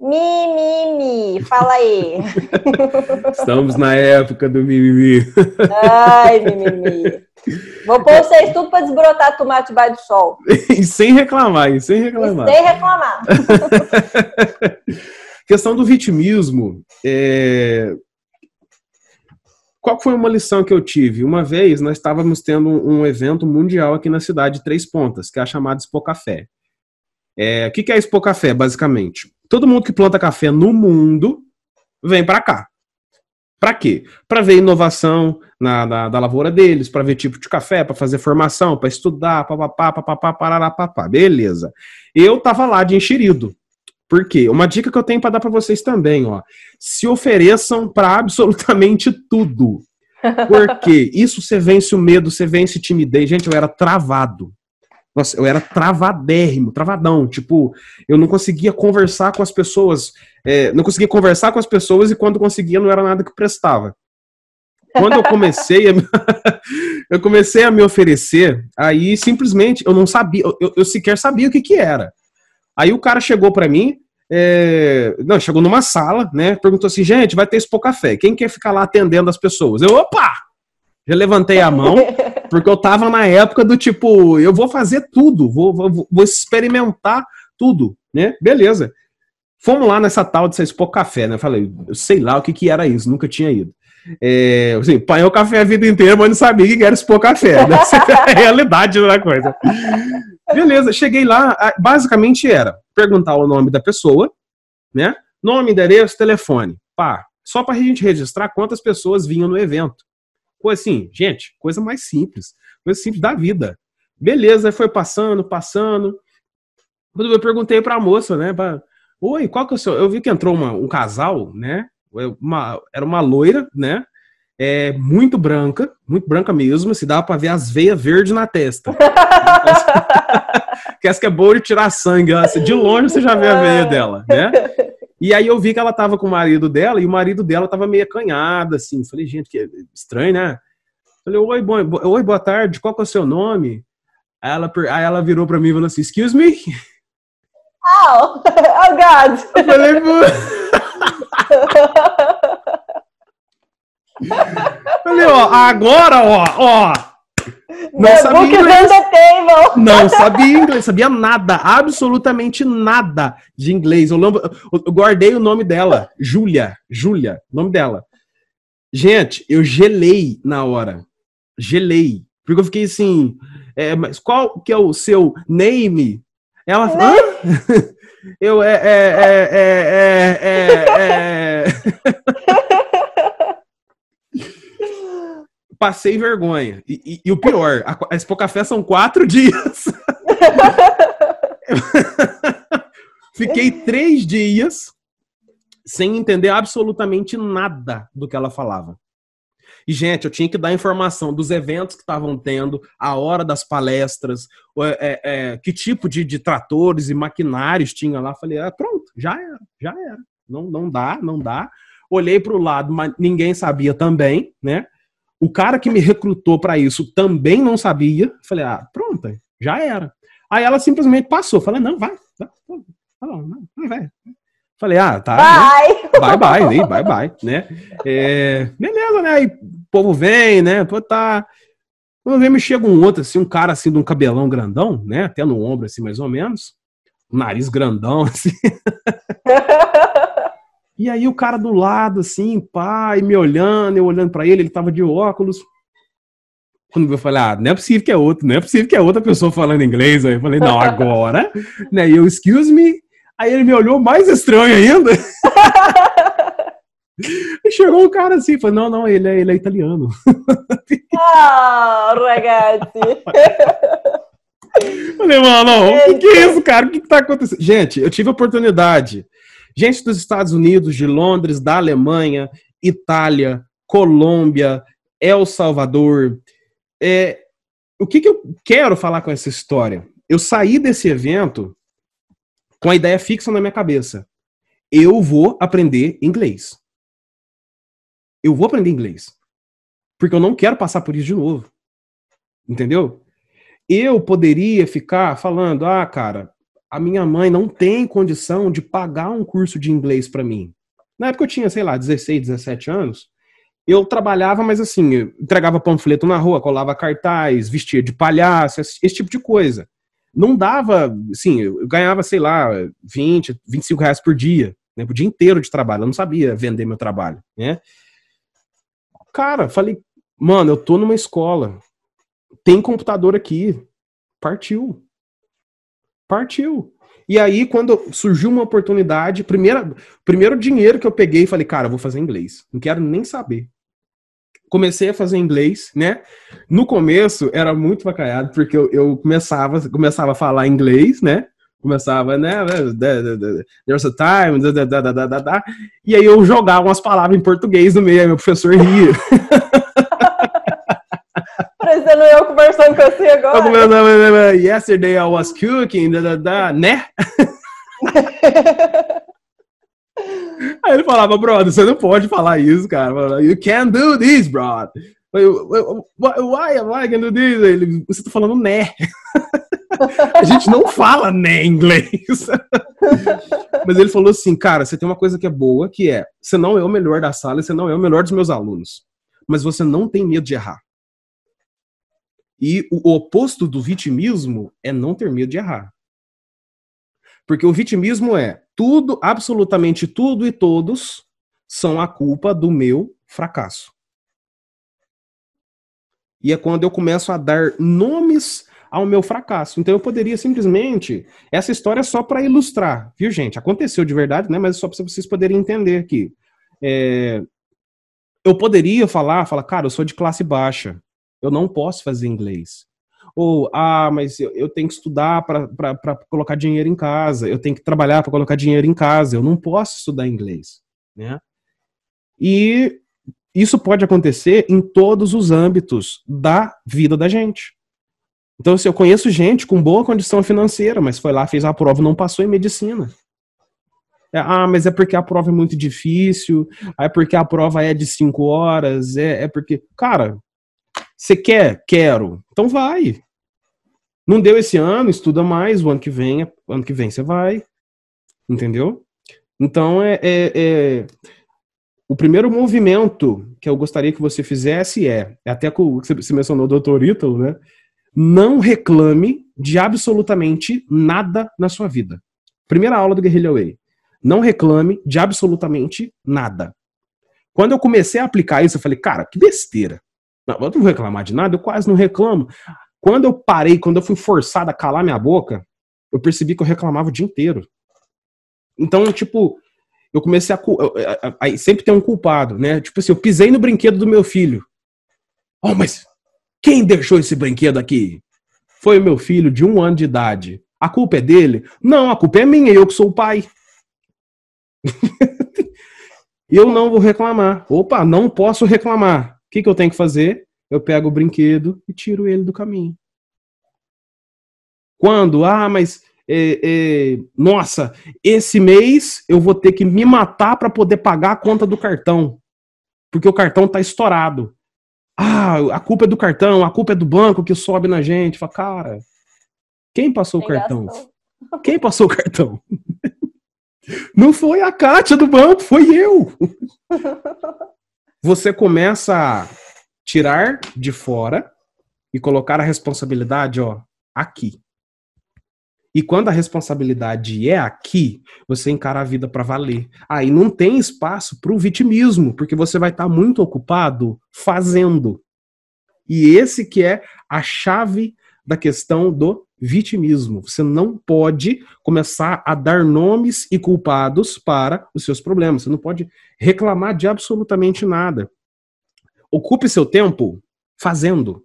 Speaker 1: Mimimi, fala aí.
Speaker 2: Estamos na época do mimimi.
Speaker 1: Ai, mimimi. Vou pôr vocês tudo para desbrotar tomate debaixo do sol.
Speaker 2: e sem reclamar, e sem reclamar.
Speaker 1: E sem reclamar.
Speaker 2: Questão do vitimismo. É... Qual foi uma lição que eu tive? Uma vez nós estávamos tendo um evento mundial aqui na cidade de Três Pontas, que é a chamada Expo Café. É... O que é Expo Café, basicamente? Todo mundo que planta café no mundo vem para cá. Para quê? Para ver inovação na, na, da lavoura deles, para ver tipo de café, para fazer formação, para estudar, papapá, papapá, parará, papá. Beleza. Eu tava lá de enxerido. Por quê? Uma dica que eu tenho para dar para vocês também, ó. Se ofereçam para absolutamente tudo. Porque isso você vence o medo, você vence timidez. Gente, eu era travado. Nossa, eu era travadérrimo, travadão. Tipo, eu não conseguia conversar com as pessoas. É, não conseguia conversar com as pessoas e quando conseguia não era nada que prestava. Quando eu comecei a, eu comecei a me oferecer, aí simplesmente eu não sabia, eu, eu sequer sabia o que que era. Aí o cara chegou para mim, é, não, chegou numa sala, né? Perguntou assim, gente, vai ter Expo Café, quem quer ficar lá atendendo as pessoas? Eu, opa! Já levantei a mão, porque eu tava na época do tipo, eu vou fazer tudo, vou, vou, vou experimentar tudo, né? Beleza. Fomos lá nessa tal de Expo Café, né? Eu falei, eu sei lá o que, que era isso, nunca tinha ido. É, assim, café a vida inteira, mas não sabia que era expor café. Né? é a realidade da coisa. Beleza, cheguei lá, basicamente era perguntar o nome da pessoa, né? Nome, endereço, telefone. Pá, só para a gente registrar quantas pessoas vinham no evento. Coisa assim, gente, coisa mais simples. Coisa simples da vida. Beleza, foi passando, passando. Quando eu perguntei pra moça, né? Pra, Oi, qual que é o seu? Eu vi que entrou uma, um casal, né? Uma, era uma loira, né? É, muito branca, muito branca mesmo, se dá para ver as veias verdes na testa. que é boa de tirar sangue, de longe você já vê a veia dela, né? E aí eu vi que ela tava com o marido dela e o marido dela tava meio acanhado, assim. Falei, gente, que estranho, né? Falei, oi, bom, oi, boa tarde, qual que é o seu nome? Aí ela, aí ela virou pra mim e falou assim, excuse me?
Speaker 1: Oh, oh God!
Speaker 2: Eu falei, Falei, ó, agora, ó, ó,
Speaker 1: não sabia inglês.
Speaker 2: Não sabia inglês, sabia nada, absolutamente nada de inglês. Eu, lembro, eu guardei o nome dela, Júlia, Júlia, nome dela. Gente, eu gelei na hora. Gelei. Porque eu fiquei assim, é, mas qual que é o seu name? Ela falou, eu é, é, é, é, é, é, é. passei vergonha. E, e, e o pior, a, a Expo Café são quatro dias. Fiquei três dias sem entender absolutamente nada do que ela falava. E, gente, eu tinha que dar informação dos eventos que estavam tendo, a hora das palestras, é, é, é, que tipo de, de, tratores e maquinários tinha lá. Falei, ah, pronto, já era, já era. Não, não dá, não dá. Olhei para o lado, mas ninguém sabia também, né? O cara que me recrutou para isso também não sabia. Falei, ah, pronto, já era. Aí ela simplesmente passou. Falei, não, vai, vai, vai, vai. Falei, ah, tá. Né? Bye, bye, bye, bye, né? É, beleza, né? Aí o povo vem, né? Pô, tá. Quando vem, me chega um outro, assim, um cara assim, de um cabelão grandão, né? Até no ombro, assim, mais ou menos. Um nariz grandão, assim. e aí o cara do lado, assim, pai, me olhando, eu olhando para ele, ele tava de óculos. Quando eu falei, ah, não é possível que é outro, não é possível que é outra pessoa falando inglês. Aí eu falei, não, agora, né? E eu, excuse me, Aí ele me olhou mais estranho ainda. e chegou um cara assim, falou, não, não, ele é, ele é italiano.
Speaker 1: Ah, oh, ragazzi.
Speaker 2: Falei, mano, o que, que é isso, cara? O que, que tá acontecendo? Gente, eu tive a oportunidade. Gente dos Estados Unidos, de Londres, da Alemanha, Itália, Colômbia, El Salvador. É, o que, que eu quero falar com essa história? Eu saí desse evento com a ideia fixa na minha cabeça. Eu vou aprender inglês. Eu vou aprender inglês. Porque eu não quero passar por isso de novo. Entendeu? Eu poderia ficar falando: ah, cara, a minha mãe não tem condição de pagar um curso de inglês para mim. Na época eu tinha, sei lá, 16, 17 anos. Eu trabalhava, mas assim, entregava panfleto na rua, colava cartaz, vestia de palhaço, esse, tipo de coisa não dava, assim, eu ganhava, sei lá, 20, 25 reais por dia, né, por dia inteiro de trabalho, eu não sabia vender meu trabalho, né. Cara, falei, mano, eu tô numa escola, tem computador aqui, partiu, partiu. E aí, quando surgiu uma oportunidade, primeira, primeiro dinheiro que eu peguei, falei, cara, vou fazer inglês, não quero nem saber comecei a fazer inglês, né? No começo era muito bacalhado, porque eu, eu começava, começava a falar inglês, né? Começava, né? There's a time, da, da, da, da, da, e aí eu jogava umas palavras em português no meio, aí meu professor ria.
Speaker 1: Conversando com você agora.
Speaker 2: Yesterday I was cooking, da, da, da, né? Aí ele falava, brother, você não pode falar isso, cara. You can't do this, brother. Why am I gonna do this? Ele, você tá falando né. A gente não fala né em inglês. Mas ele falou assim, cara, você tem uma coisa que é boa, que é, você não é o melhor da sala, você não é o melhor dos meus alunos. Mas você não tem medo de errar. E o oposto do vitimismo é não ter medo de errar. Porque o vitimismo é tudo, absolutamente tudo e todos são a culpa do meu fracasso. E é quando eu começo a dar nomes ao meu fracasso. Então eu poderia simplesmente. Essa história é só para ilustrar, viu, gente? Aconteceu de verdade, né? Mas é só para vocês poderem entender aqui. É... Eu poderia falar, falar, cara, eu sou de classe baixa. Eu não posso fazer inglês. Ou, ah, mas eu, eu tenho que estudar para colocar dinheiro em casa, eu tenho que trabalhar para colocar dinheiro em casa, eu não posso estudar inglês. Né? E isso pode acontecer em todos os âmbitos da vida da gente. Então, se eu conheço gente com boa condição financeira, mas foi lá, fez a prova não passou em medicina. É, ah, mas é porque a prova é muito difícil, é porque a prova é de cinco horas, é, é porque. Cara, você quer? Quero. Então vai. Não deu esse ano, estuda mais, o ano que vem, ano que vem você vai. Entendeu? Então é, é, é, o primeiro movimento que eu gostaria que você fizesse é, até que você mencionou o Dr. Ítalo, né? Não reclame de absolutamente nada na sua vida. Primeira aula do Guerrilla Way. Não reclame de absolutamente nada. Quando eu comecei a aplicar isso, eu falei, cara, que besteira. Não, eu não vou reclamar de nada, eu quase não reclamo. Quando eu parei, quando eu fui forçado a calar minha boca, eu percebi que eu reclamava o dia inteiro. Então, tipo, eu comecei a. Aí sempre tem um culpado, né? Tipo assim, eu pisei no brinquedo do meu filho. Oh, mas quem deixou esse brinquedo aqui? Foi o meu filho de um ano de idade. A culpa é dele? Não, a culpa é minha, eu que sou o pai. eu não vou reclamar. Opa, não posso reclamar. Que, que eu tenho que fazer? Eu pego o brinquedo e tiro ele do caminho. Quando? Ah, mas é, é, nossa, esse mês eu vou ter que me matar para poder pagar a conta do cartão, porque o cartão tá estourado. Ah, a culpa é do cartão, a culpa é do banco que sobe na gente. Fala, cara, quem passou quem o cartão? Gastou? Quem passou o cartão? Não foi a Kátia do banco, foi eu. Você começa a tirar de fora e colocar a responsabilidade, ó, aqui. E quando a responsabilidade é aqui, você encara a vida para valer. Aí ah, não tem espaço para o vitimismo, porque você vai estar tá muito ocupado fazendo. E esse que é a chave da questão do vitimismo. Você não pode começar a dar nomes e culpados para os seus problemas. Você não pode reclamar de absolutamente nada. Ocupe seu tempo fazendo.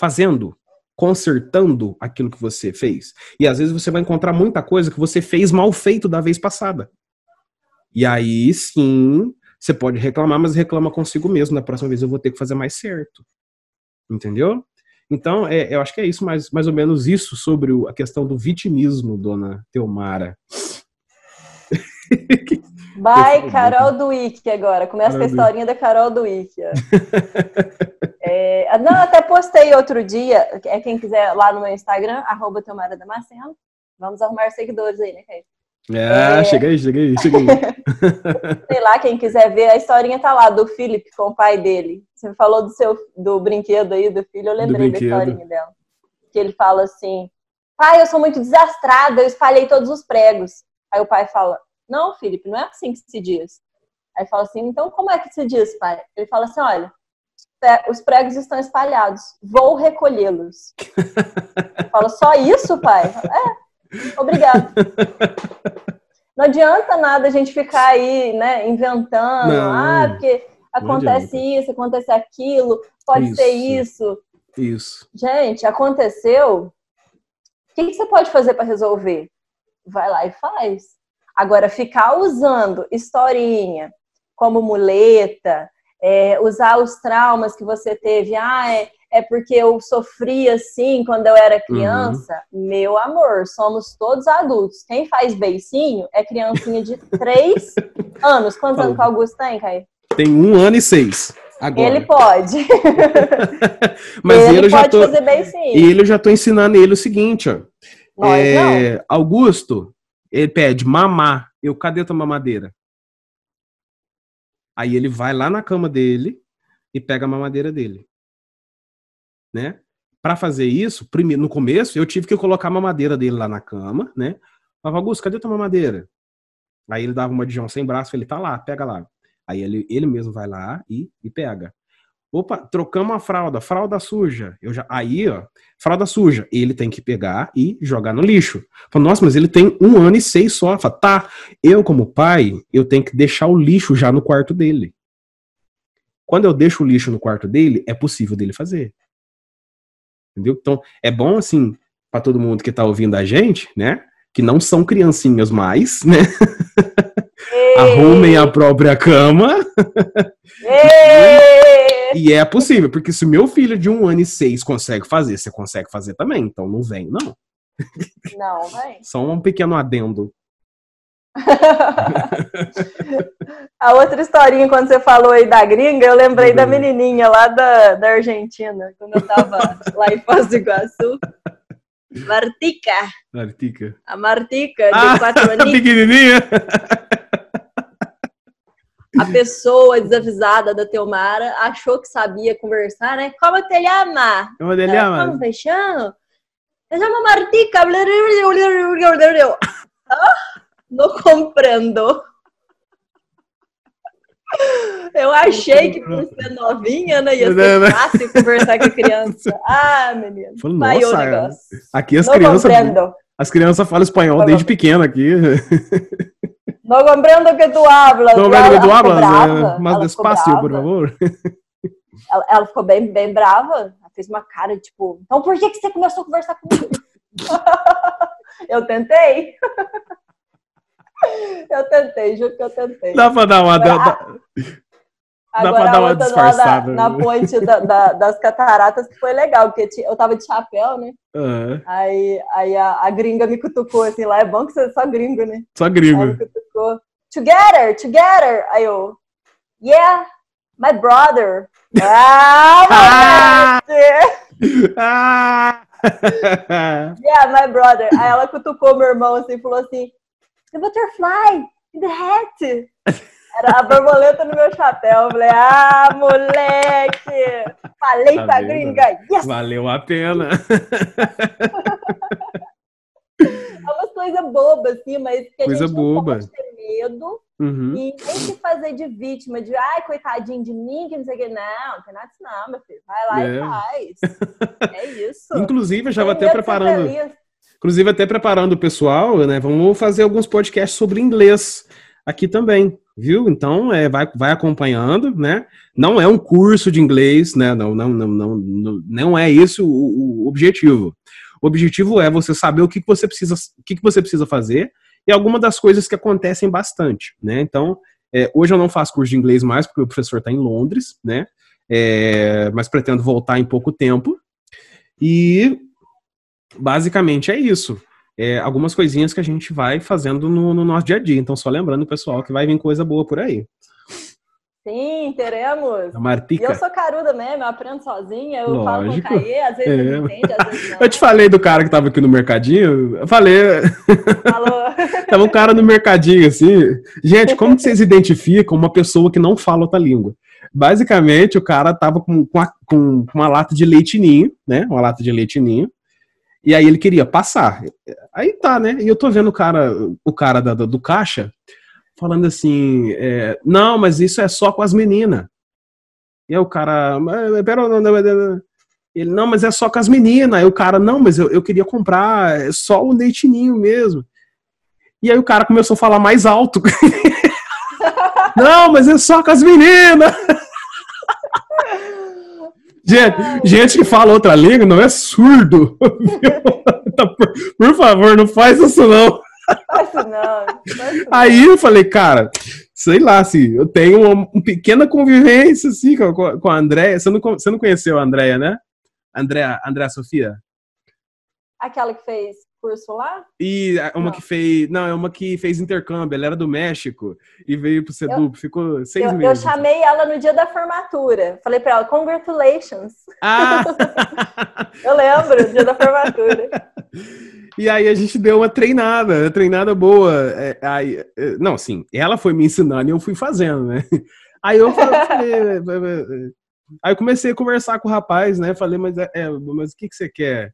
Speaker 2: Fazendo consertando aquilo que você fez. E às vezes você vai encontrar muita coisa que você fez mal feito da vez passada. E aí sim, você pode reclamar, mas reclama consigo mesmo. Na próxima vez eu vou ter que fazer mais certo. Entendeu? Então, é, eu acho que é isso, mais, mais ou menos isso sobre o, a questão do vitimismo, dona Teomara.
Speaker 1: Vai, Carol Duick agora. Começa com a historinha da Carol Duick. É, não, até postei outro dia. É quem quiser lá no meu Instagram, arroba Teomara Damasceno. Vamos arrumar seguidores aí, né, Caio?
Speaker 2: É, é, aí, chega aí.
Speaker 1: Sei lá, quem quiser ver, a historinha tá lá, do Felipe com o pai dele. Você falou do seu do brinquedo aí, do filho, eu lembrei da historinha dela. Que ele fala assim, pai, eu sou muito desastrada, eu espalhei todos os pregos. Aí o pai fala, não, Felipe, não é assim que se diz. Aí fala assim, então como é que se diz, pai? Ele fala assim, olha, os pregos estão espalhados, vou recolhê-los. Fala, só isso, pai? É, obrigado. Não adianta nada a gente ficar aí, né, inventando, não, ah, porque acontece isso, acontece aquilo, pode isso, ser isso.
Speaker 2: Isso.
Speaker 1: Gente, aconteceu. O que, que você pode fazer para resolver? Vai lá e faz. Agora, ficar usando historinha como muleta, é, usar os traumas que você teve, ah, é, é porque eu sofri assim quando eu era criança. Uhum. Meu amor, somos todos adultos. Quem faz beicinho é criancinha de três anos. Quantos anos que o Augusto tem, Caio?
Speaker 2: Tem um ano e seis. Agora.
Speaker 1: Ele pode.
Speaker 2: Mas ele, ele pode já tô, fazer beicinho. E ele eu já tô ensinando ele o seguinte, ó. Nós é, não. Augusto, ele pede mamar. Eu, cadê tua mamadeira? Aí ele vai lá na cama dele e pega a mamadeira dele. Né? Para fazer isso, primeiro, no começo, eu tive que colocar a mamadeira dele lá na cama, né? Falava, Augusto, cadê tua mamadeira? Aí ele dava uma de João sem braço, ele tá lá, pega lá. Aí ele, ele mesmo vai lá e, e pega. Opa, trocamos a fralda, fralda suja. Eu já, aí, ó, fralda suja. Ele tem que pegar e jogar no lixo. Fala, nossa, mas ele tem um ano e seis só. Fala, tá, eu como pai, eu tenho que deixar o lixo já no quarto dele. Quando eu deixo o lixo no quarto dele, é possível dele fazer. Entendeu? Então, é bom, assim, para todo mundo que tá ouvindo a gente, né? Que não são criancinhas mais, né? Arrumem a própria cama. E é possível, porque se meu filho de um ano e seis consegue fazer, você consegue fazer também. Então não vem, não.
Speaker 1: Não, vem.
Speaker 2: Só um pequeno adendo.
Speaker 1: A outra historinha, quando você falou aí da gringa, eu lembrei uhum. da menininha lá da, da Argentina, quando eu tava lá em Foz do Iguaçu. Martica.
Speaker 2: Martica.
Speaker 1: A Martica, de ah, quatro aninhos.
Speaker 2: pequenininha
Speaker 1: a pessoa desavisada da Teomara achou que sabia conversar, né? Como te llama?
Speaker 2: Como te llama?
Speaker 1: Como te chama? Se chama Martica. Não compreendo. Eu achei que por ser novinha, né, ia ser fácil conversar com a criança. Ah, menino. Falei,
Speaker 2: nossa, aqui as crianças, as crianças falam espanhol desde pequena aqui.
Speaker 1: No comprendo que tu hablas.
Speaker 2: No comprendo que tu hablas. Brava. Mais despacio, por favor.
Speaker 1: Ela, ela, ficou bem, bem brava. Ela fez uma cara, tipo, então por que, que você começou a conversar comigo? eu tentei. eu tentei, juro que eu tentei.
Speaker 2: Dá pra dar uma. Dá,
Speaker 1: Agora a outra lá na, na né? ponte da, da, das cataratas, que foi legal, porque eu tava de chapéu, né? Uhum. Aí, aí a, a, gringa me cutucou, assim, lá é bom que você é só gringo, né?
Speaker 2: Só gringo. Aí me cutucou,
Speaker 1: together, together! Aí eu, yeah, my brother. Ah, ah! yeah, my brother. Aí ela cutucou meu irmão, assim, falou assim, the butterfly the hat. Era a borboleta no meu chapéu. Eu falei, ah, moleque! Falei tá pra vendo? gringa,
Speaker 2: yes! Valeu a pena.
Speaker 1: é uma coisa boba, assim, mas que a
Speaker 2: coisa
Speaker 1: gente
Speaker 2: boba.
Speaker 1: não pode ter medo uhum. e nem se fazer de vítima, de ai, coitadinho de mim, que não sei o que. Não, não tem nada disso não, meu filho. Vai lá é. e faz. É isso.
Speaker 2: Inclusive, eu já vou até preparando... Inclusive, até preparando o pessoal, né? Vamos fazer alguns podcasts sobre inglês aqui também viu? Então, é, vai, vai acompanhando, né? Não é um curso de inglês, né? Não, não, não, não, não, é esse o, o objetivo. O objetivo é você saber o que, você precisa, o que, que você precisa fazer e algumas das coisas que acontecem bastante, né? Então, é, hoje eu não faço curso de inglês mais porque o professor está em Londres, né? É, mas pretendo voltar em pouco tempo. E basicamente é isso é, algumas coisinhas que a gente vai fazendo no, no, nosso dia a dia. Então, só lembrando, pessoal, que vai vir coisa boa por aí.
Speaker 1: Sim, teremos.
Speaker 2: A Martica.
Speaker 1: E eu sou caruda mesmo, eu aprendo sozinha, eu Lógico. falo com o Caê, às vezes é. não entende, às vezes não.
Speaker 2: Eu te falei do cara que tava aqui no mercadinho, eu falei... Falou. tava um cara no mercadinho, assim... Gente, como que vocês identificam uma pessoa que não fala outra língua? Basicamente, o cara tava com, com, a, com uma lata de leitinho, né? Uma lata de leitinho. E aí ele queria passar. Aí tá, né? E eu tô vendo o cara, o cara da, do caixa falando assim, é, não, mas isso é só com as meninas. E aí o cara, ele, não, mas é só com as meninas. Aí o cara, não, mas eu, eu queria comprar é só o leitinho mesmo. E aí o cara começou a falar mais alto. não, mas é só com as meninas. Gente, gente que fala outra língua não é surdo. Então, por, por, favor, não faz isso não. Faz não. Aí eu falei, cara, sei lá, se assim, eu tenho uma, uma, pequena convivência assim, com, com a Andréia. Você não, você não conheceu a Andréia, né? Andréa, Andréa Sofia?
Speaker 1: Aquela que fez curso lá?
Speaker 2: E uma não. que fez. Não, é uma que fez intercâmbio. Ela era do México e veio pro Sedup. Ficou seis
Speaker 1: eu,
Speaker 2: meses.
Speaker 1: Eu chamei ela no dia da formatura. Falei pra ela, congratulations.
Speaker 2: Ah!
Speaker 1: eu lembro, dia da formatura.
Speaker 2: E aí a gente deu uma treinada, uma treinada boa. É, aí, é, não, assim, ela foi me ensinando e eu fui fazendo, né? Aí eu falei, falei aí eu comecei a conversar com o rapaz, né? Falei, mas, é, mas o que, que você quer?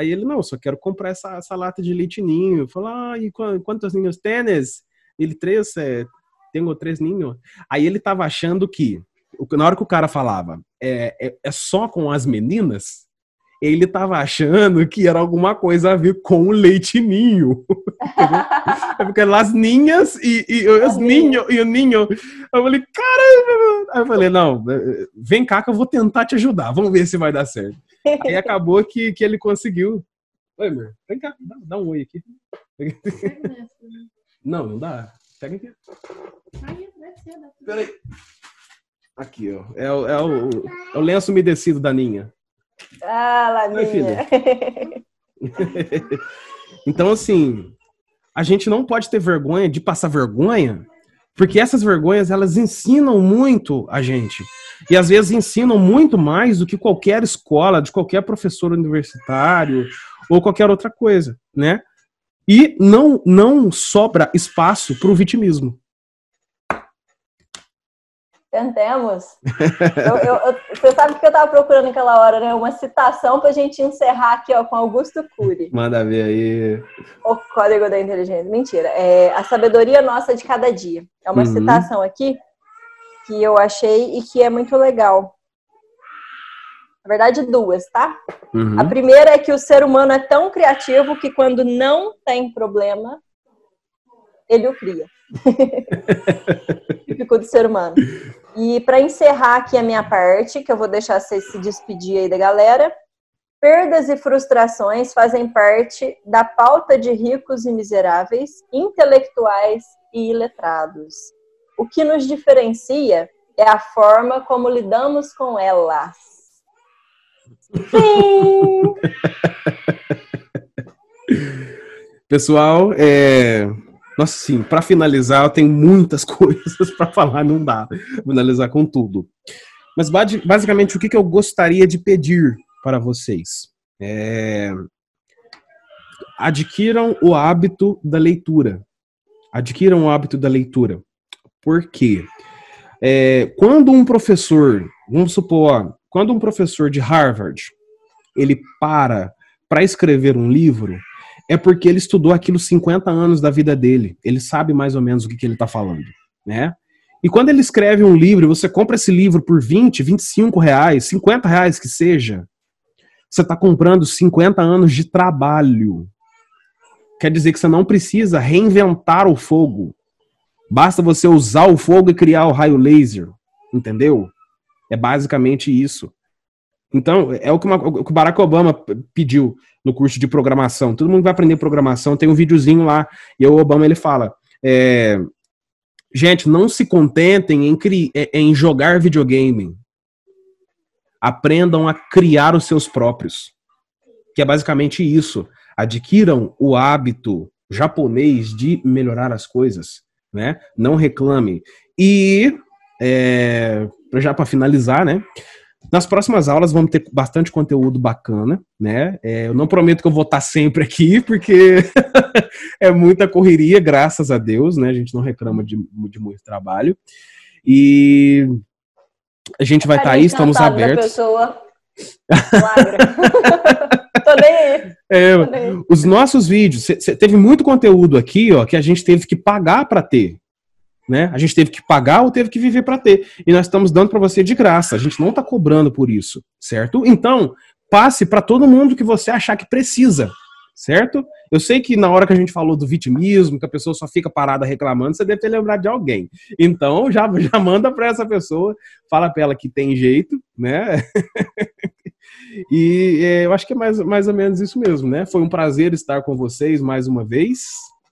Speaker 2: Aí ele, não, só quero comprar essa, essa lata de leite ninho. Ah, e quantos ninhos tênis? Ele, três, é, tenho três ninhos. Aí ele tava achando que, na hora que o cara falava, é, é, é só com as meninas, ele tava achando que era alguma coisa a ver com o leite ninho. é porque as ninhas e, e os ninho e o ninho. Eu falei, caramba! Aí eu falei, não, vem cá que eu vou tentar te ajudar. Vamos ver se vai dar certo. Aí acabou que, que ele conseguiu. Oi, amor, vem cá, dá, dá um oi aqui. Não, não dá. Pega aqui. Peraí. Aqui, ó. É, é, o, é o lenço umedecido da Ninha.
Speaker 1: Ah, Laninha.
Speaker 2: então, assim, a gente não pode ter vergonha de passar vergonha, porque essas vergonhas, elas ensinam muito a gente. E às vezes ensinam muito mais do que qualquer escola, de qualquer professor universitário ou qualquer outra coisa, né? E não, não sobra espaço para o vitimismo.
Speaker 1: Tentemos. eu, eu, eu, você sabe que eu estava procurando naquela hora, né? Uma citação para a gente encerrar aqui ó, com Augusto Cury.
Speaker 2: Manda ver aí.
Speaker 1: O Código da Inteligência. Mentira. É A Sabedoria Nossa de Cada Dia. É uma uhum. citação aqui que eu achei e que é muito legal. Na verdade, duas, tá? Uhum. A primeira é que o ser humano é tão criativo que quando não tem problema, ele o cria. Típico do ser humano. E para encerrar aqui a minha parte, que eu vou deixar você se despedir aí da galera, perdas e frustrações fazem parte da pauta de ricos e miseráveis, intelectuais e iletrados. O que nos diferencia é a forma como lidamos com elas. Sim!
Speaker 2: Pessoal, é... nossa, sim, para finalizar, eu tenho muitas coisas para falar, não dá finalizar com tudo. Mas basicamente, o que, que eu gostaria de pedir para vocês? É... Adquiram o hábito da leitura. Adquiram o hábito da leitura. Por quê? É, quando um professor, vamos supor, quando um professor de Harvard ele para para escrever um livro, é porque ele estudou aquilo 50 anos da vida dele. Ele sabe mais ou menos o que, que ele está falando, né? E quando ele escreve um livro, você compra esse livro por 20, 25 reais, 50 reais que seja, você está comprando 50 anos de trabalho. Quer dizer que você não precisa reinventar o fogo. Basta você usar o fogo e criar o raio laser. Entendeu? É basicamente isso. Então, é o que, uma, o que Barack Obama pediu no curso de programação. Todo mundo vai aprender programação, tem um videozinho lá, e o Obama ele fala: é, gente, não se contentem em, é, em jogar videogame. Aprendam a criar os seus próprios. Que é basicamente isso. Adquiram o hábito japonês de melhorar as coisas né? Não reclame. E é, já para finalizar, né? Nas próximas aulas vamos ter bastante conteúdo bacana, né? É, eu não prometo que eu vou estar sempre aqui, porque é muita correria, graças a Deus, né? A gente não reclama de, de muito trabalho. E a gente vai estar tá aí, estamos abertos.
Speaker 1: Pessoa. Tô nem aí.
Speaker 2: É, os nossos vídeos, cê, cê, teve muito conteúdo aqui, ó, que a gente teve que pagar para ter. Né? A gente teve que pagar ou teve que viver para ter. E nós estamos dando para você de graça. A gente não está cobrando por isso, certo? Então, passe para todo mundo que você achar que precisa, certo? Eu sei que na hora que a gente falou do vitimismo, que a pessoa só fica parada reclamando, você deve ter lembrado de alguém. Então, já, já manda para essa pessoa, fala para ela que tem jeito, né? E é, eu acho que é mais, mais ou menos isso mesmo, né? Foi um prazer estar com vocês mais uma vez,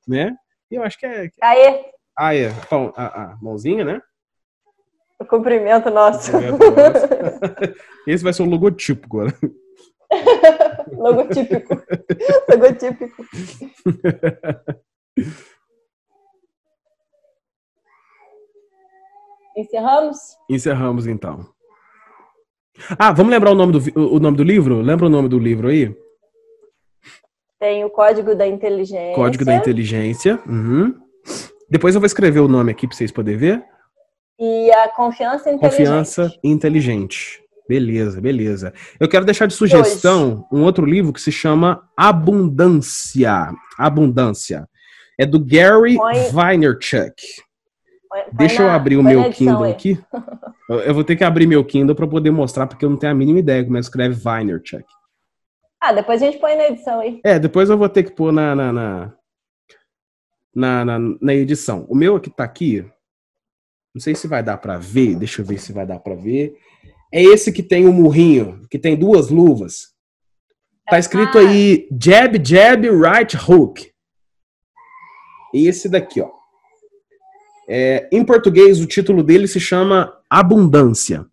Speaker 2: né? E eu acho que é.
Speaker 1: Aê!
Speaker 2: Ah, é. A, a mãozinha, né?
Speaker 1: O cumprimento nosso. O cumprimento
Speaker 2: nosso. Esse vai ser o logotipo agora.
Speaker 1: Logotípico. Logotípico. Encerramos?
Speaker 2: Encerramos então. Ah, vamos lembrar o nome do, o nome do livro? Lembra o nome do livro aí?
Speaker 1: Tem o Código da Inteligência.
Speaker 2: Código da Inteligência. Uhum. Depois eu vou escrever o nome aqui para vocês poderem ver.
Speaker 1: E a Confiança Inteligente.
Speaker 2: Confiança Inteligente. Beleza, beleza. Eu quero deixar de sugestão um outro livro que se chama Abundância. Abundância. É do Gary Põe... Vaynerchuk. Põe Deixa eu abrir o meu Kindle aí. aqui. Eu vou ter que abrir meu Kindle para poder mostrar, porque eu não tenho a mínima ideia como é que escreve Vaynerchuk.
Speaker 1: Ah, depois a gente põe na edição aí.
Speaker 2: É, depois eu vou ter que pôr na, na, na, na, na, na edição. O meu aqui tá aqui. Não sei se vai dar para ver. Deixa eu ver se vai dar para ver. É esse que tem o um murrinho, que tem duas luvas. Tá escrito aí jab, jab, right hook. Esse daqui, ó. É, em português, o título dele se chama Abundância.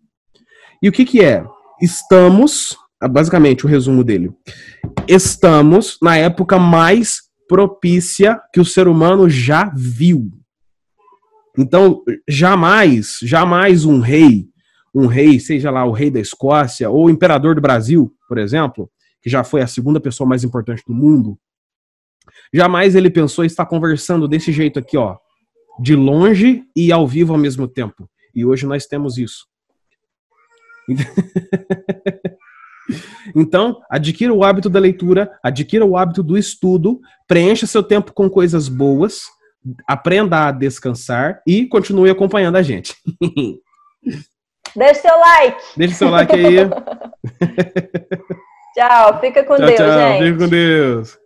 Speaker 2: E o que, que é? Estamos, ah, basicamente o resumo dele, estamos na época mais propícia que o ser humano já viu. Então, jamais, jamais um rei, um rei, seja lá o rei da Escócia ou o imperador do Brasil, por exemplo, que já foi a segunda pessoa mais importante do mundo, jamais ele pensou em estar conversando desse jeito aqui, ó, de longe e ao vivo ao mesmo tempo. E hoje nós temos isso. Então, adquira o hábito da leitura, adquira o hábito do estudo, preencha seu tempo com coisas boas, aprenda a descansar e continue acompanhando a gente.
Speaker 1: Deixe seu like.
Speaker 2: Deixe seu like aí.
Speaker 1: tchau, fica com tchau, Deus, tchau, gente.
Speaker 2: Fica com Deus.